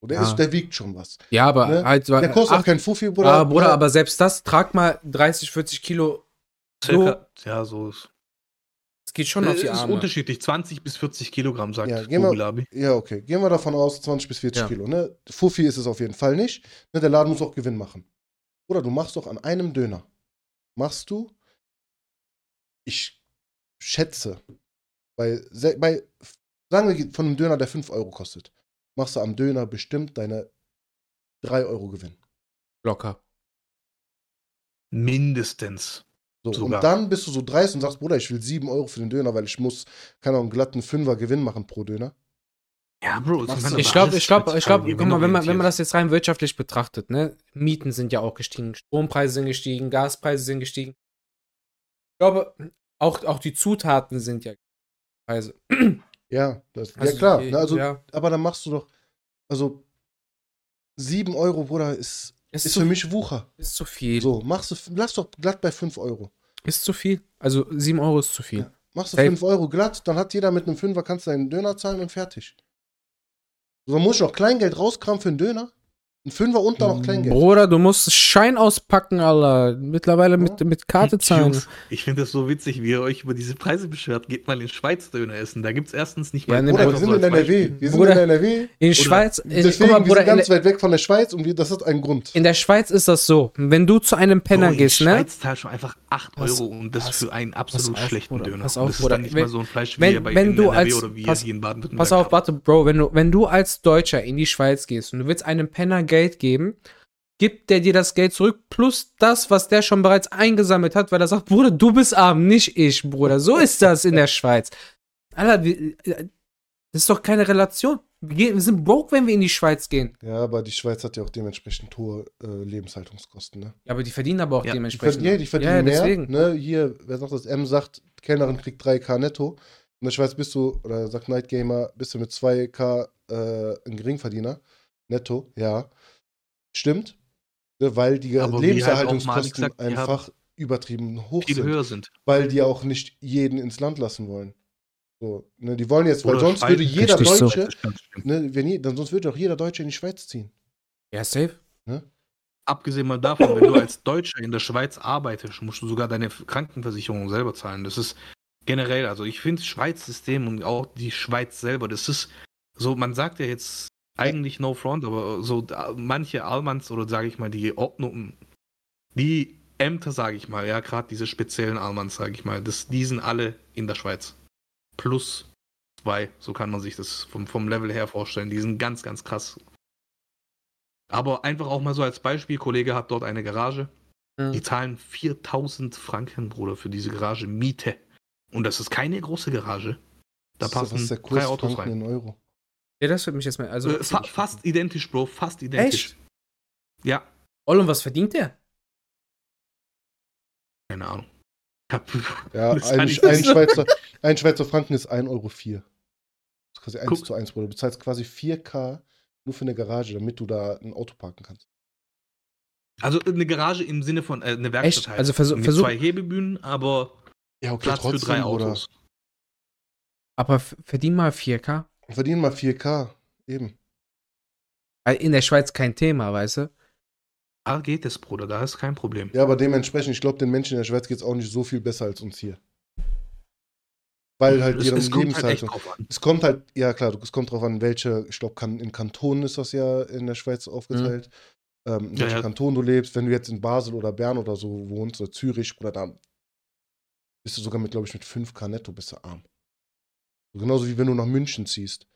So, der, Ja. ist, der wiegt schon was. Ja, aber Ne? halt. Der kostet ach, auch kein Fuffi, Bruder. ah, Bruder, Ne? aber selbst das, trag mal 30, 40 Kilo. Circa, ja, so ist Es geht schon auf Es die ist Arme. unterschiedlich, 20 bis 40 Kilogramm, sagt Ja, Kubilabi. Ja, okay. Gehen wir davon aus, 20 bis 40 Ja. Kilo. Ne? Fuffi ist es auf jeden Fall nicht. Ne? Der Laden muss auch Gewinn machen. Oder du machst doch an einem Döner. Machst du, ich schätze, bei, bei sagen wir von einem Döner, der 5 Euro kostet, machst du am Döner bestimmt deine 3 Euro Gewinn. Locker. Mindestens. So, Sogar. und dann bist du so dreist und sagst, Bruder, ich will 7 Euro für den Döner, weil ich muss, keine Ahnung, glatten Fünfer Gewinn machen pro Döner. Ja, Bro, Ich glaube, ich glaube, ich glaube, guck mal, wenn man, wenn man das jetzt rein wirtschaftlich betrachtet, ne, Mieten sind ja auch gestiegen, Strompreise sind gestiegen, Gaspreise sind gestiegen. Ich glaube, auch, auch die Zutaten sind ja Preise. Ja, das, Also, ja klar. Ne, also, ja. Aber dann machst du doch, also 7 Euro, Bruder, ist, Ist, ist für mich Wucher. ist zu viel. So, machst du, lass doch glatt bei 5 Euro. Ist zu viel. Also 7 Euro ist zu viel. Ja. Machst du Safe. 5 Euro glatt, dann hat jeder mit einem Fünfer, kannst du deinen Döner zahlen und fertig. So, dann musst du noch Kleingeld rauskramen für einen Döner. Ein Fünfer und dann noch Kleingeld. Bruder, du musst Schein auspacken, Alter. Mittlerweile mit, mit Karte zahlen. Jungs, ich finde das so witzig, wie ihr euch über diese Preise beschwert. Geht mal in Schweiz-Döner essen. Da gibt es erstens nicht Ja, mal ne, Bruder, wir sind so in als NRW. Wir sind Bruder, in NRW. In Schweiz, in, Deswegen, guck mal, wir Bruder, sind in, ganz weit weg von der Schweiz und wir, das hat einen Grund. in der Schweiz ist das so. Wenn du zu einem Penner Bro, in gehst, ne? Schweiz zahlt schon einfach 8 Pass- Euro und das pass- für einen absolut auf, schlechten Bruder, Döner. pass auf, das ist Bruder. dann nicht Wenn- mal so ein Fleisch wie wenn- hier bei wenn in du NRW als- oder wie pass- hier in Baden-Württemberg. Pass auf, warte, Bro, wenn du, wenn du als Deutscher in die Schweiz gehst und du willst einem Penner Geld geben, gibt der dir das Geld zurück plus das, was der schon bereits eingesammelt hat, weil er sagt, Bruder, du bist arm, nicht ich, Bruder. So ist das in der Schweiz. Alter, wir- das ist doch keine Relation. Wir, sind broke, wenn wir in die Schweiz gehen. Ja, aber die Schweiz hat ja auch dementsprechend hohe äh, Lebenshaltungskosten, ne? Ja, aber die verdienen aber auch Ja, Die dementsprechend. verdienen, ja, die verdienen ja, mehr. deswegen. Ne? Hier, wer sagt das? M sagt, Kellnerin kriegt 3K netto. In der Schweiz bist du, oder sagt Night Gamer, bist du mit 2K äh, ein Geringverdiener. Netto, ja. Stimmt. Ne, weil die Aber halt Lebenserhaltungskosten sagt, die einfach übertrieben hoch viel sind. höher sind. Weil die auch nicht jeden ins Land lassen wollen. So, ne, die wollen jetzt, weil Oder sonst Schweiz würde jeder so. Deutsche, schlimm. ne, wenn je, dann sonst würde auch jeder Deutsche in die Schweiz ziehen. Ja, safe. Abgesehen mal davon, wenn du als Deutscher in der Schweiz arbeitest, musst du sogar deine Krankenversicherung selber zahlen. Das ist generell, also ich finde das Schweiz-System und auch die Schweiz selber, das ist so, man sagt ja jetzt eigentlich no front, aber so manche Almans oder sage ich mal die Ordnung, die Ämter, sage ich mal, ja, gerade diese speziellen Almans, sage ich mal, das, die sind alle in der Schweiz. Plus zwei, so kann man sich das vom, vom Level her vorstellen. Die sind ganz, ganz krass. Aber einfach auch mal so als Beispiel, Kollege hat dort eine Garage. Mhm. Die zahlen 4000 Franken, Bruder, für diese Garage Miete. Und das ist keine große Garage. Da Das ja- passen drei Autos Franken rein. in Euro? Ja, das würde mich jetzt mal. Also, Äh, fa fast identisch, Bro, fast identisch. Echt? Ja, Ollen, was verdient der? keine Ahnung. Ja, ein, ein, Schweizer, ein Schweizer Franken ist 1,04 Euro. Das ist quasi 1 Guck. zu 1, Bruder. Du bezahlst quasi 4K nur für eine Garage, damit du da ein Auto parken kannst. also eine Garage im Sinne von äh, eine Werkstatt Echt? halt. Also versuch- Mit versuch- zwei Hebebühnen, aber Ja, okay, Platz für drei Autos. Aber f- verdien mal 4K. Verdienen mal 4K. Eben. Weil In der Schweiz kein Thema, weißt du? Da geht es, Bruder, da ist kein Problem. Ja, aber dementsprechend, ich glaube, den Menschen in der Schweiz geht es auch nicht so viel besser als uns hier. Weil halt halt echt Lebenshaltung. an. Es kommt halt, ja klar, es kommt drauf an, welche, ich glaube, in Kantonen ist das ja in der Schweiz aufgeteilt. Ähm, in Ja, welchem ja. Kanton du lebst. Wenn du jetzt in Basel oder Bern oder so wohnst, oder Zürich, oder da bist du sogar mit, glaube ich, mit 5K netto bist du arm. So genauso wie wenn du nach München ziehst.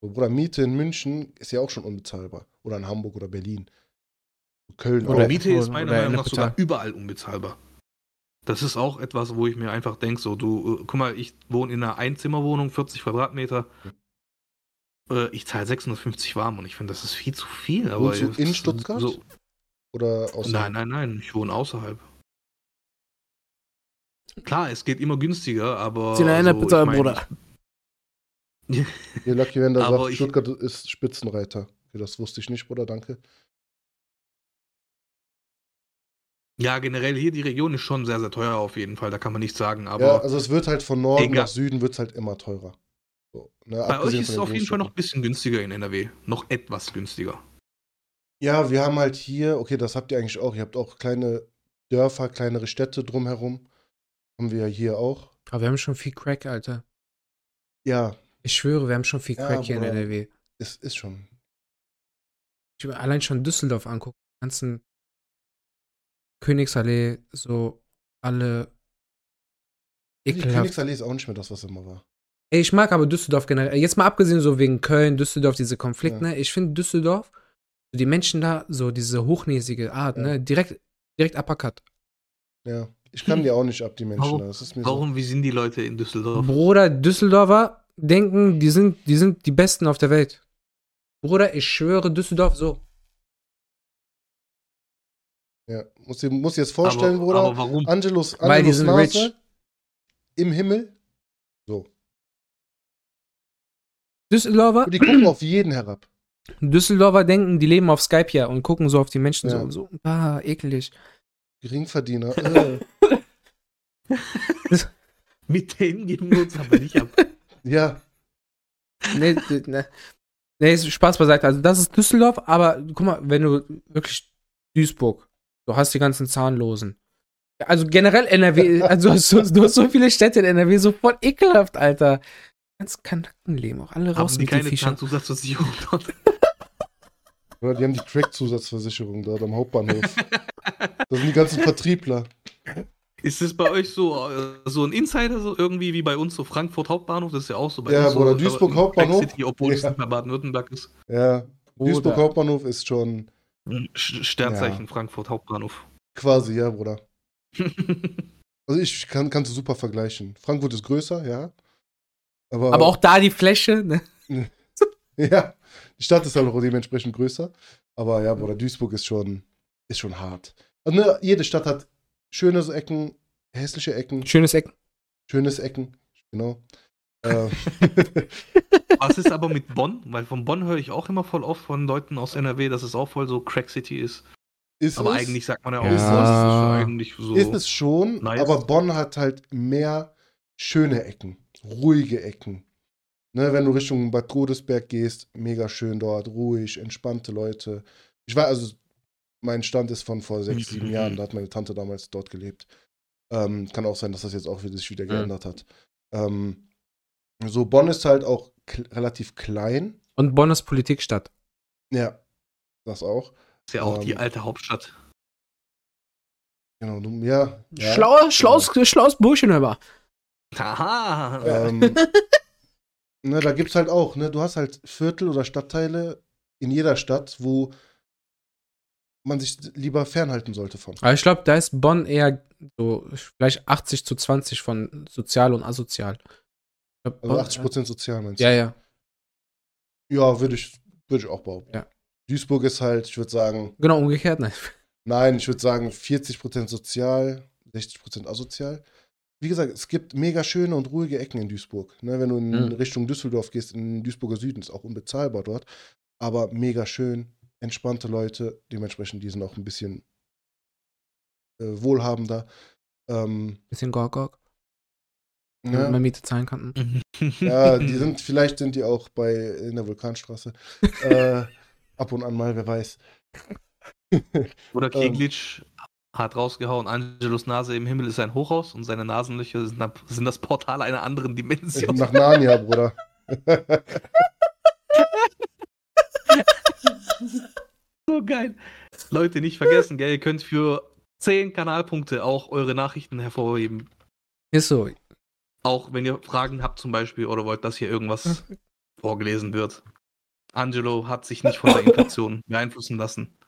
So, Bruder, Miete in München ist ja auch schon unbezahlbar. Oder in Hamburg oder Berlin. Köln Oder auch. Miete ist meiner Meinung nach sogar überall unbezahlbar. Das ist auch etwas, wo ich mir einfach denke, so du, äh, guck mal, ich wohne in einer Einzimmerwohnung, 40 Quadratmeter. Äh, ich zahle 650 warm und ich finde, das ist viel zu viel. Aber Wohnst du in Stuttgart? So, Oder aus nein, nein, nein, ich wohne außerhalb. Klar, es geht immer günstiger, aber. Sind eine so, bitte, ich mein, Bruder. Hier Lucky Wender sagt, ich- Stuttgart ist Spitzenreiter. Okay, das wusste ich nicht, Bruder, danke. Ja, generell hier die Region ist schon sehr, sehr teuer auf jeden Fall, da kann man nichts sagen. Aber ja, also es wird halt von Norden Egal. nach Süden wird halt immer teurer. So, ne, bei euch ist es auf jeden Fall noch ein bisschen günstiger in NRW. Noch etwas günstiger. Ja, wir haben halt hier, okay, das habt ihr eigentlich auch. Ihr habt auch kleine Dörfer, kleinere Städte drumherum. Haben wir ja hier auch. Aber wir haben schon viel Crack, Alter. Ja, Ich schwöre, wir haben schon viel Ja, Crack hier in. NRW. es ist schon. Ich will allein schon Düsseldorf angucken. Die ganzen Königsallee, so alle Die ekelhaft. Königsallee ist auch nicht mehr das, was immer war. Ey, ich mag aber Düsseldorf generell. Jetzt mal abgesehen so wegen Köln, Düsseldorf, diese Konflikte, Ja. ne? Ich finde Düsseldorf, die Menschen da, so diese hochnäsige Art, Ja. ne? Direkt, direkt Uppercut. Ja. Ich kann die auch nicht ab, die Menschen. Warum- da. Das ist mir Warum, wie sind die Leute in Düsseldorf? Bruder, Düsseldorfer denken, die sind, die sind die Besten auf der Welt. Bruder, ich schwöre, Düsseldorf so. so. Ja. Muss dir muss dir jetzt vorstellen, aber, Bruder. aber warum? Angelos, Weil die Angelos sind Nase rich. im Himmel. So. Düsseldorfer, Und die gucken auf jeden herab. Düsseldorfer denken, die leben auf Skype hier und gucken so auf die Menschen Ja. so, so, ah, ekelig. Geringverdiener. äh. Mit denen geben wir uns aber nicht ab. ja. Nee, d- ne. Nee, ist Spaß beiseite. Also, das ist Düsseldorf, aber guck mal, wenn du wirklich Duisburg, du hast die ganzen Zahnlosen. Also generell NRW, also du hast, so, du hast so viele Städte in NRW, so voll ekelhaft, Alter. Ganz Kanackenleben, auch alle raus Haben die mit den keine. Zahnzusatzversicherung dort? Oder die haben die Crack-Zusatzversicherung dort am Hauptbahnhof. Das sind die ganzen Vertriebler. Ist das bei euch so, äh, so ein Insider, so irgendwie wie bei uns, so Frankfurt Hauptbahnhof? Das ist ja auch so bei Ja, uns. Bruder, so, Duisburg Hauptbahnhof? City, obwohl es Ja. nicht mehr Baden-Württemberg ist. Ja, Bruder. Duisburg Hauptbahnhof ist schon Sch- Sternzeichen Frankfurt Hauptbahnhof. quasi, ja, Bruder. Also ich kann, kannst du super vergleichen. Frankfurt ist größer, ja. Aber, Aber auch da die Fläche, ne? ja, die Stadt ist halt auch dementsprechend größer. Aber ja, Bruder, Duisburg ist schon, ist schon hart. Also, ne, jede Stadt hat schöne Ecken, hässliche Ecken, Schönes Eck. schönes Ecken, genau. äh, Was ist aber mit Bonn? Weil von Bonn höre ich auch immer voll oft von Leuten aus NRW, dass es auch voll so Crack City ist. ist Aber es, eigentlich sagt man ja auch, Ja. Ist es eigentlich so. ist es schon, nice. aber Bonn hat halt mehr schöne Ecken, ruhige Ecken. Ne, wenn du Richtung Bad Godesberg gehst, mega schön dort, ruhig, entspannte Leute. Ich war, also, mein Stand ist von vor sechs, sieben. Jahren, da hat meine Tante damals dort gelebt. Ähm, kann auch sein, dass das jetzt auch wieder, sich wieder geändert hat. Ähm, so, Bonn ist halt auch relativ klein. Und Bonn ist Politikstadt. Ja, das auch. ist ja auch die ähm, alte Hauptstadt. Genau, du, ja. ja Schlauer, schlaues, schlaues Burschen aber. Aha! Ähm, ne, da gibt es halt auch, ne, du hast halt Viertel oder Stadtteile in jeder Stadt, wo man sich lieber fernhalten sollte von. Aber ich glaube, da ist Bonn eher so vielleicht 80 zu 20 von sozial und asozial. Glaub, Also Bonn- 80% sozial meinst du? Ja, ja. Ja, würde ich, würd ich auch behaupten. Ja. Duisburg ist halt, ich würde sagen, Genau, umgekehrt, nein. nein, ich würde sagen 40% sozial, 60% asozial. Wie gesagt, es gibt mega schöne und ruhige Ecken in Duisburg. Ne, wenn du in Mhm. Richtung Düsseldorf gehst, in Duisburger Süden, ist auch unbezahlbar dort, aber mega schön, entspannte Leute, dementsprechend, die sind auch ein bisschen äh, wohlhabender. Ähm, Bisschen Gorgog, ne? damit man Miete zahlen kann. Ja, die sind, vielleicht sind die auch bei in der Vulkanstraße. äh, ab und an mal, wer weiß. Oder Ähm. Keglitsch hat rausgehauen, Angelos Nase im Himmel ist ein Hochhaus und seine Nasenlöcher sind, sind das Portal einer anderen Dimension. Nach Narnia, Bruder. so geil. Leute, nicht vergessen, gell, ihr könnt für 10 Kanalpunkte auch eure Nachrichten hervorheben. Ist so. Auch wenn ihr Fragen habt zum Beispiel oder wollt, dass hier irgendwas vorgelesen wird. Angelo hat sich nicht von der Inflation beeinflussen lassen.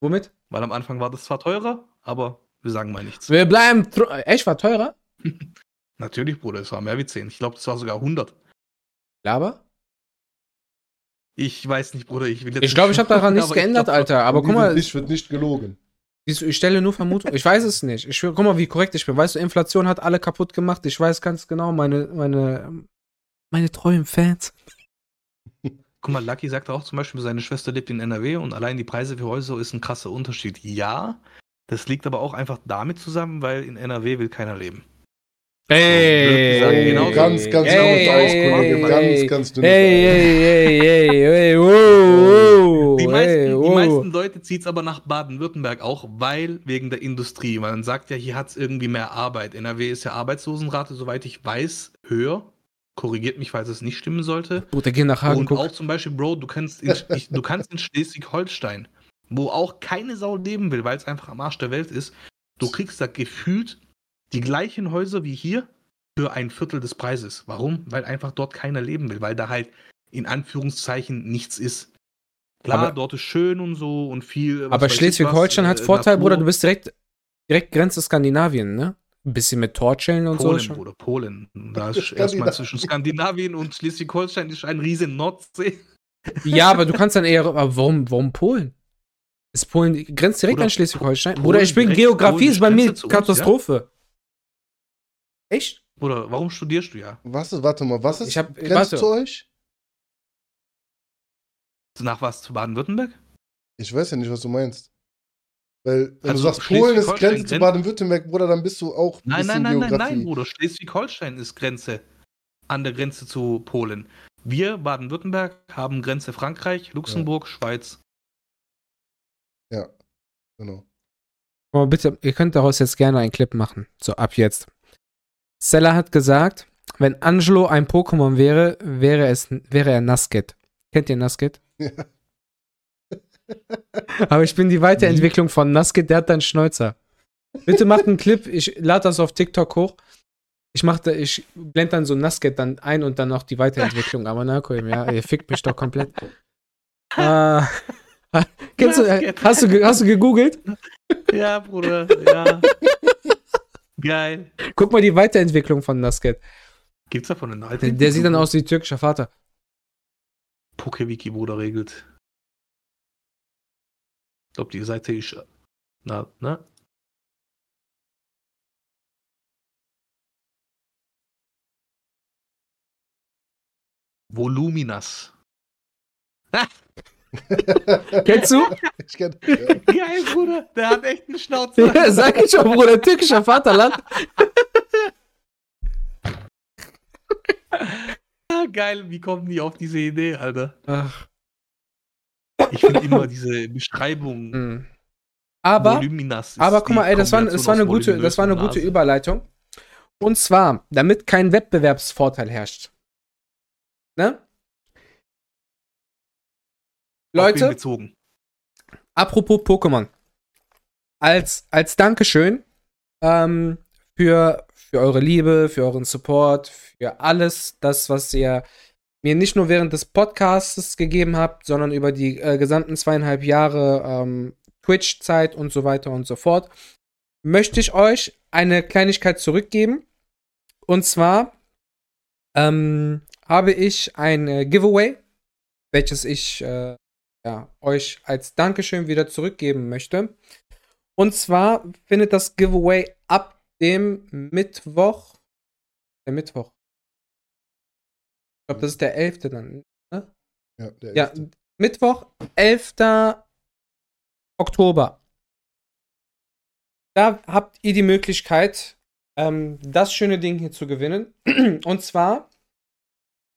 Womit? Weil am Anfang war das zwar teurer, aber wir sagen mal nichts. Wir bleiben. Echt, war teurer? Natürlich, Bruder, es war mehr wie 10. Ich glaube, das war sogar 100. Laber? Ich weiß nicht, Bruder, ich will jetzt Ich glaube, ich habe daran nichts aber ich geändert, glaub, Alter. Aber guck mal, Ich wird nicht gelogen. ich, stelle nur Vermutung. Ich weiß es nicht. Ich, guck mal, wie korrekt ich bin. Weißt du, Inflation hat alle kaputt gemacht. Ich weiß ganz genau, meine, meine, meine treuen Fans. Guck mal, Lucky sagt auch zum Beispiel, seine Schwester lebt in NRW und allein die Preise für Häuser ist ein krasser Unterschied. Ja, das liegt aber auch einfach damit zusammen, weil in NRW will keiner leben. Ey, Oh, genau ganz, ganz Ey, dünnes Eis, ey, Kollege. ey, Ganz, ganz dünnes Ey, Eis. ey, ey, ey, ey, wow, Die wow, meisten, ey, die meisten Leute zieht es aber nach Baden-Württemberg auch, weil wegen der Industrie. Man sagt ja, hier hat es irgendwie mehr Arbeit. NRW ist ja Arbeitslosenrate, soweit ich weiß, höher. Korrigiert mich, falls es nicht stimmen sollte. Bruder, geh nach Hagen, Und guck. auch zum Beispiel, Bro, du kannst in, ich, du kannst in Schleswig-Holstein, wo auch keine Sau leben will, weil es einfach am Arsch der Welt ist, du kriegst da gefühlt die gleichen Häuser wie hier für ein Viertel des Preises. Warum? Weil einfach dort keiner leben will, weil da halt in Anführungszeichen nichts ist. Klar, Aber- dort ist schön und so und viel. Aber Schleswig-Holstein hat äh, Vorteil. Bruder, du bist direkt, direkt Grenze Skandinavien, ne? Ein bisschen mit Torchellen und Polen, so. schon. Bruder, Polen. Da ist erstmal zwischen Skandinavien und Schleswig-Holstein ist ein riesen Nordsee. Ja, aber du kannst dann eher. Aber warum, warum Polen? Ist Polen grenzt direkt Bruder, an Schleswig-Holstein? Polen Bruder, ich bin Geografie, Polen ist bei mir uns, ja? Katastrophe. Echt? Bruder, warum studierst du ja? Was ist, warte mal, was ist Ich hab- Grenze warte. zu euch? Nach was? Zu Baden-Württemberg? Ich weiß ja nicht, was du meinst. Weil, wenn Also du sagst, Polen ist Grenze zu Baden-Württemberg, Bruder, dann bist du auch ein Nein, nein, nein, nein, Geografie. nein, Bruder. Schleswig-Holstein ist Grenze. An der Grenze zu Polen. Wir, Baden-Württemberg, haben Grenze Frankreich, Luxemburg, Schweiz. Ja, genau. Oh, bitte, ihr könnt daraus jetzt gerne einen Clip machen. So, ab jetzt. Stella hat gesagt, wenn Angelo ein Pokémon wäre, wäre, es, wäre er Nusket. Kennt ihr Nusket? Ja. Aber ich bin die Weiterentwicklung von Nusket, der hat dann Schnäuzer. Bitte macht einen Clip, ich lade das auf TikTok hoch. Ich mach da, ich blende dann so Nusket dann ein und dann auch die Weiterentwicklung. Aber na, cool, ja, ihr fickt mich doch komplett. Ah, kennst du, äh, hast du, hast du gegoogelt? Ja, Bruder, ja. Geil. Guck mal die Weiterentwicklung von Nusket. Gibt's davon eine alte? der sieht dann aus wie türkischer Vater. Pokewiki, Bruder, regelt. Ich glaube, die Seite ist. Na, ne? Voluminas. Kennst du? Ich kenn, ja. Geil, Bruder. Der hat echt einen Schnauzer. Ja, sag ich schon, Bruder, türkischer Vaterland. Geil. Wie kommen die auf diese Idee, Alter? Ach, Ich finde immer diese Beschreibung. hm. Aber, aber guck mal, ey, das war, das war eine gute, das war eine gute. Überleitung. Und zwar, damit kein Wettbewerbsvorteil herrscht. Ne? Leute, Bezogen. apropos Pokémon. Als, als Dankeschön ähm, für, für eure Liebe, für euren Support, für alles, das, was ihr mir nicht nur während des Podcasts gegeben habt, sondern über die äh, gesamten zweieinhalb Jahre ähm, Twitch-Zeit und so weiter und so fort, möchte ich euch eine Kleinigkeit zurückgeben. Und zwar ähm, habe ich ein äh, Giveaway, welches ich äh, ja, euch als Dankeschön wieder zurückgeben möchte. Und zwar findet das Giveaway ab dem Mittwoch. Der Mittwoch. Ich glaube, das ist der 11. dann. Ja, der Ja, elfte. Mittwoch, 11. Oktober. Da habt ihr die Möglichkeit, ähm, das schöne Ding hier zu gewinnen. Und zwar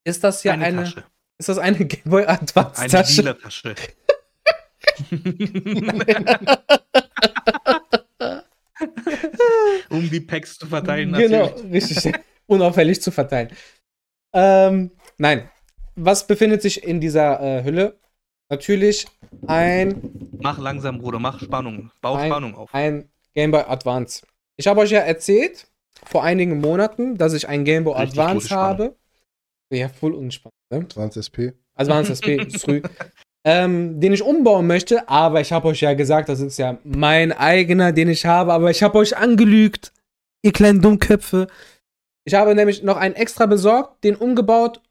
ist das ja eine, eine, Tasche. ist das eine Game Boy Advance Eine Tasche. Um die Packs zu verteilen, Genau, natürlich. richtig. Unauffällig zu verteilen. Ähm, nein. Was befindet sich in dieser äh, Hülle? Natürlich ein, Mach langsam, Bruder, mach Spannung. Bau Ein- Spannung auf. ein Game Boy Advance. Ich habe euch ja erzählt, vor einigen Monaten, dass ich ein Game Boy Richtig Advance habe. Ja, voll unspannend. Ne? Advanced SP. Advance SP, ist früh. Ähm, den ich umbauen möchte, aber ich habe euch ja gesagt, das ist ja mein eigener, den ich habe, aber ich habe euch angelügt, ihr kleinen Dummköpfe. Ich habe nämlich noch einen extra besorgt, den umgebaut,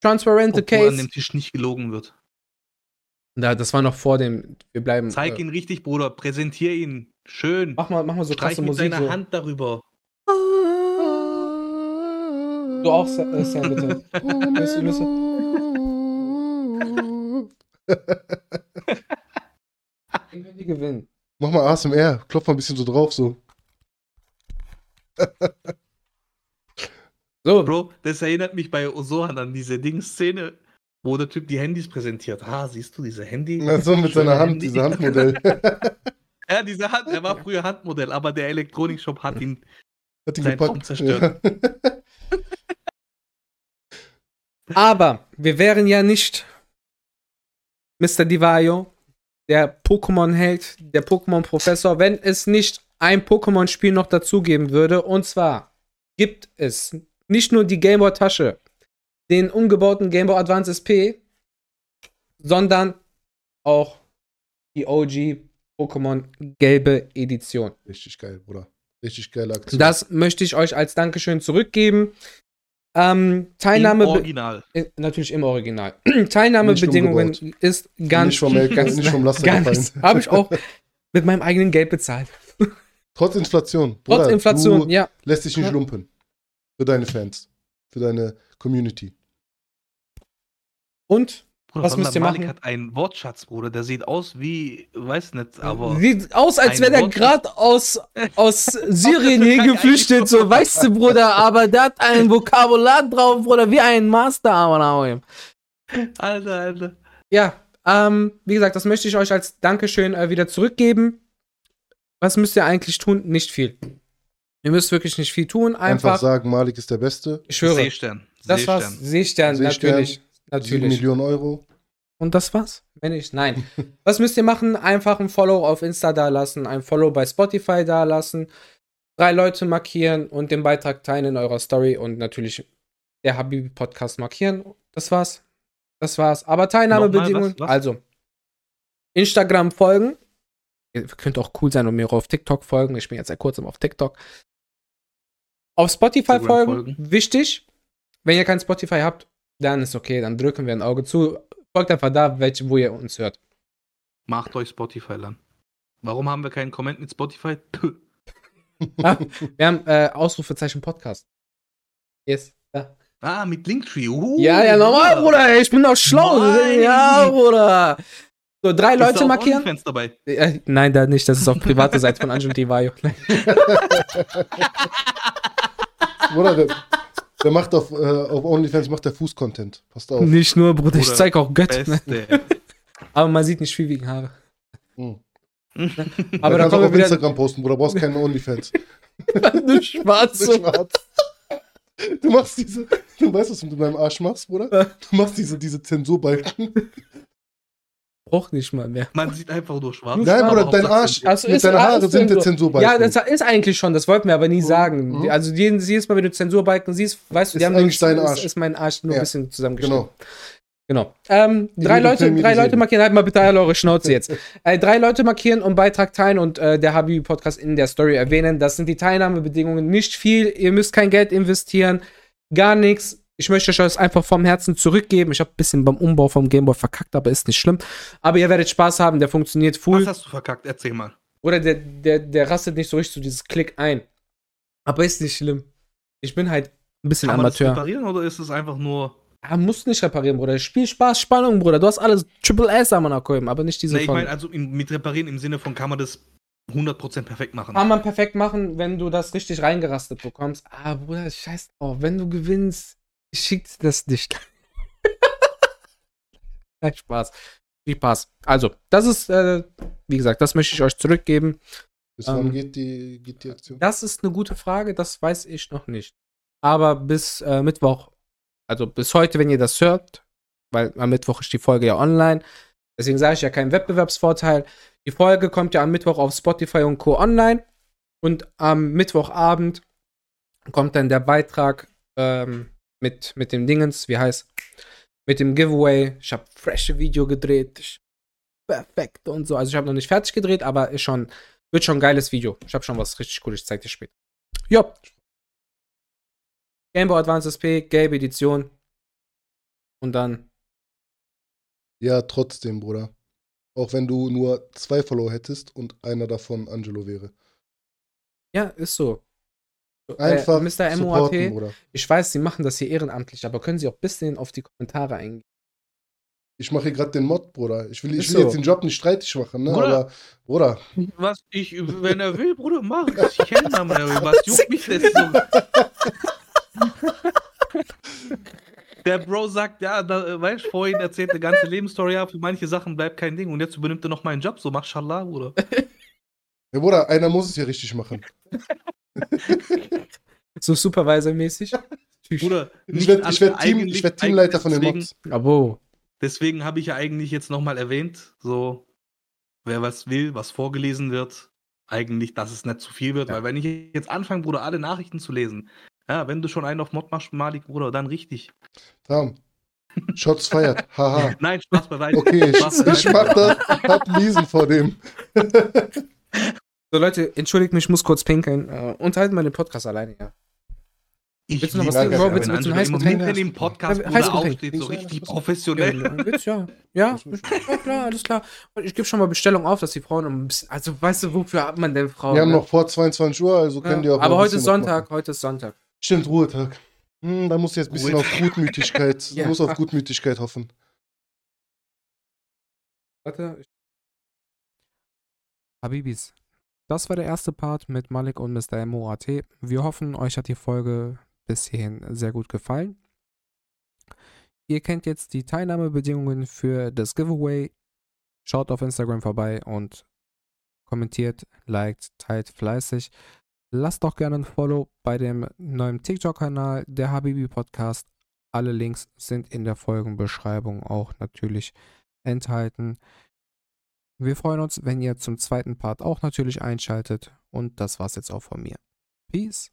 transparente Obwohl an Case. dem Tisch nicht gelogen wird. Da, das war noch vor dem, wir bleiben. Zeig äh, ihn richtig, Bruder. Präsentier ihn. Schön. Mach mal, mach mal so Streich krasse mit Musik. deiner So. Hand darüber. Du auch, äh, Sam, bitte. Müsste- müsste- Wen will die gewinnen? Mach mal ASMR. Klopf mal ein bisschen so drauf, so. So, Bro, das erinnert mich bei Osohan an diese Ding-Szene, wo der Typ die Handys präsentiert. Ah, siehst du diese Handy? Ja, so mit seiner Hand, Handy. diese Handmodell. Ja, diese Hand, er war früher Handmodell, aber der Elektronikshop hat ihn. Hat ihn Sein gepackt. Traum zerstört. Ja. Aber wir wären ja nicht Mr. Divayo, der Pokémon-Held, der Pokémon-Professor, wenn es nicht ein Pokémon-Spiel noch dazugeben würde. Und zwar gibt es nicht nur die Gameboy-Tasche, den umgebauten Game Boy Advance SP, sondern auch die OG Pokémon gelbe Edition. Richtig geil, Bruder. Richtig geile Aktion. Das möchte ich euch als Dankeschön zurückgeben. Ähm, Im Teilnahme. Original. Äh, Natürlich im Original. Teilnahmebedingungen ist ganz nicht vom, ganz, nicht vom Laster gar gefallen. nichts. Habe ich auch mit meinem eigenen Geld bezahlt. Trotz Inflation. Trotz Bruder, Inflation, Du ja. lässt dich nicht Ja. lumpen. Für deine Fans. Für deine Community. Und Bruder, Was müsst ihr Malik machen? hat einen Wortschatz, Bruder. Der sieht aus wie, weiß nicht, aber. Sieht aus, als wäre der gerade aus, aus Syrien hier geflüchtet, so, weißt du, Bruder, aber der hat ein Vokabular drauf, Bruder, wie ein Master, aber Alter, Alter. Ja, ähm, wie gesagt, das möchte ich euch als Dankeschön äh, wieder zurückgeben. Was müsst ihr eigentlich tun? Nicht viel. Ihr müsst wirklich nicht viel tun, Einfach, einfach, sagen, Malik ist der Beste. ich schwöre, Seestern. das war's. Seestern. Seestern, Seestern, natürlich, 7 natürlich. Millionen Euro. Und das war's? Wenn nicht, nein. Was müsst ihr machen? Einfach ein Follow auf Insta da lassen, ein Follow bei Spotify da lassen, drei Leute markieren und den Beitrag teilen in eurer Story und natürlich der Habibi Podcast markieren. Das war's. Das war's. Aber Teilnahmebedingungen, also Instagram folgen. Ihr könnt auch cool sein und mir auch auf TikTok folgen. Ich bin jetzt seit kurzem auf TikTok. Auf Spotify folgen. folgen. Wichtig. Wenn ihr kein Spotify habt, dann ist okay. Dann drücken wir ein Auge zu. Folgt einfach da, welche, wo ihr uns hört. Macht euch Spotify lang. Warum haben wir keinen Comment mit Spotify? Ah, wir haben äh, Ausrufezeichen Podcast. Yes. Ja, ah, mit Linktree. Uh, ja, ja normal, Bruder. ey, Ich bin doch schlau. Nein. Ja, Bruder. So, drei Ist da Leute auch markieren. OnlyFans dabei. Äh, nein, da nicht. Das ist auf private Seite von Angel Divayo. Bruder, der, der macht auf, äh, auf OnlyFans macht der Fuß-Content. Passt auf. Nicht nur, Bruder. Ich zeig auch Götter. Aber man sieht nicht viel wegen Haare. Hm. Aber da kannst du auch kommen wir auf wieder. Instagram posten, Bruder. Brauchst keine OnlyFans. du Schwarze. Schwarz. Du machst diese, du weißt, was du mit deinem Arsch machst, Bruder? Du machst diese, diese Zensurbalken. Braucht nicht mal mehr. Man sieht einfach nur schwarz. Nein, Bruder, dein Arsch. Also mit ist- deinen ist sind der Zensur. Zensurbalken. Ja, das ist eigentlich schon, das wollten wir aber nie sagen. Mhm. Also jedes Mal, wenn du Zensurbalken siehst, weißt du, Ist nur- eigentlich dein Arsch. Ist, ist mein Arsch nur ein Ja, bisschen zusammengeschnitten. Genau. Genau. Ähm, Die drei Leute, drei die Leute markieren, halt mal bitte alle eure Schnauze jetzt. äh, drei Leute markieren und Beitrag teilen und äh, der Habibi Podcast in der Story erwähnen. Das sind die Teilnahmebedingungen. Nicht viel, ihr müsst kein Geld investieren, gar nichts. Ich möchte euch das einfach vom Herzen zurückgeben. Ich habe ein bisschen beim Umbau vom Gameboy verkackt, aber ist nicht schlimm. Aber ihr werdet Spaß haben, der funktioniert full. Was hast du verkackt? Erzähl mal. Oder der, der, der rastet nicht so richtig so dieses Klick ein. Aber ist nicht schlimm. Ich bin halt ein bisschen Kann man das Amateur. reparieren oder ist es einfach nur. Ah, musst nicht reparieren, Bruder. Spiel Spaß, Spannung, Bruder. Du hast alles Triple S am Anakoim, aber nicht diese Nee, ich meine, also mit reparieren im Sinne von, kann man das 100% perfekt machen. Kann man perfekt machen, wenn du das richtig reingerastet bekommst. Ah, Bruder, scheiß drauf. Wenn du gewinnst, ich schick dir das nicht. Nein, Spaß. Viel Spaß. Also, das ist, äh, wie gesagt, das möchte ich euch zurückgeben. Bis wann Ähm, geht die, geht die Aktion? Das ist eine gute Frage, das weiß ich noch nicht. Aber bis äh, Mittwoch, also bis heute, wenn ihr das hört, weil am Mittwoch ist die Folge ja online, deswegen sage ich ja keinen Wettbewerbsvorteil. Die Folge kommt ja am Mittwoch auf Spotify und Co. online und am Mittwochabend kommt dann der Beitrag ähm, mit, mit dem Dingens, wie heißt, mit dem Giveaway. Ich habe frische Video gedreht. Ich, perfekt und so. Also ich habe noch nicht fertig gedreht, aber ist schon, wird schon ein geiles Video. Ich habe schon was richtig Cooles, ich zeig dir später. Jo. Game Boy Advance SP, gelbe Edition. Und dann, Ja, trotzdem, Bruder. Auch wenn du nur zwei Follower hättest und einer davon Angelo wäre. ja, ist so. Einfach äh, Mr. Bruder. ich weiß, sie machen das hier ehrenamtlich, aber können sie auch ein bisschen auf die Kommentare eingehen? Ich mache hier gerade den Mod, Bruder. Ich will, ich will so. jetzt den Job nicht streitig machen, ne? Bruder. Aber, Bruder, Was ich, wenn er will, Bruder, mach es. Ich kenne ihn, was juckt mich das so? Der Bro sagt, ja, da, äh, weißt du, vorhin erzählt eine ganze Lebensstory, ja, für manche Sachen bleibt kein Ding und jetzt übernimmt er noch meinen Job, so mashallah, Bruder. ja, Bruder, einer muss es hier richtig machen. So Supervisor-mäßig? Bruder, Ich werde ich werd Team, ich werd Teamleiter von den deswegen- Mods. Abo. Deswegen habe ich ja eigentlich jetzt nochmal erwähnt, so, wer was will, was vorgelesen wird, eigentlich, dass es nicht zu viel wird, Ja. weil wenn ich jetzt anfange, Bruder, alle Nachrichten zu lesen, ja, wenn du schon einen auf Mod machst, Malik, Bruder, dann richtig. Tam. Shots feiert. Haha. Nein, Spaß beiseite. Okay, ich, Spaß beiseite. ich mach das. Hab Miesen vor dem. So, Leute, entschuldigt mich, ich muss kurz pinkeln. Äh, unterhalten wir den Podcast alleine, ja. Ich Willst du noch was trinken, das, Bro? Willst du- wenn willst du Angelo ein immer Heißgetränk? mitten im Podcast, Ja, Heißgetränk. aufsteht, so du richtig professionell. Ja, Witz, ja. Ja, ja, klar, alles klar. Ich gebe schon mal Bestellung auf, dass die Frauen ein bisschen. Also, weißt du, wofür hat man denn Frauen? Wir haben ne? noch vor 22 Uhr, also Ja. können die auch. Aber heute ist Sonntag, machen. heute ist Sonntag. Stimmt, Ruhetag. Hm, da muss jetzt ein bisschen Ruhe- auf Gutmütigkeit, Ja. muss auf Gutmütigkeit hoffen. Warte. Habibis, das war der erste Part mit Malik und Mr. MOAT. Wir hoffen, euch hat die Folge bis hierhin sehr gut gefallen. Ihr kennt jetzt die Teilnahmebedingungen für das Giveaway. Schaut auf Instagram vorbei und kommentiert, liked, teilt fleißig. Lasst doch gerne ein Follow bei dem neuen TikTok-Kanal, der Habibi Podcast. Alle Links sind in der Folgenbeschreibung auch natürlich enthalten. Wir freuen uns, wenn ihr zum zweiten Part auch natürlich einschaltet. Und das war's jetzt auch von mir. Peace.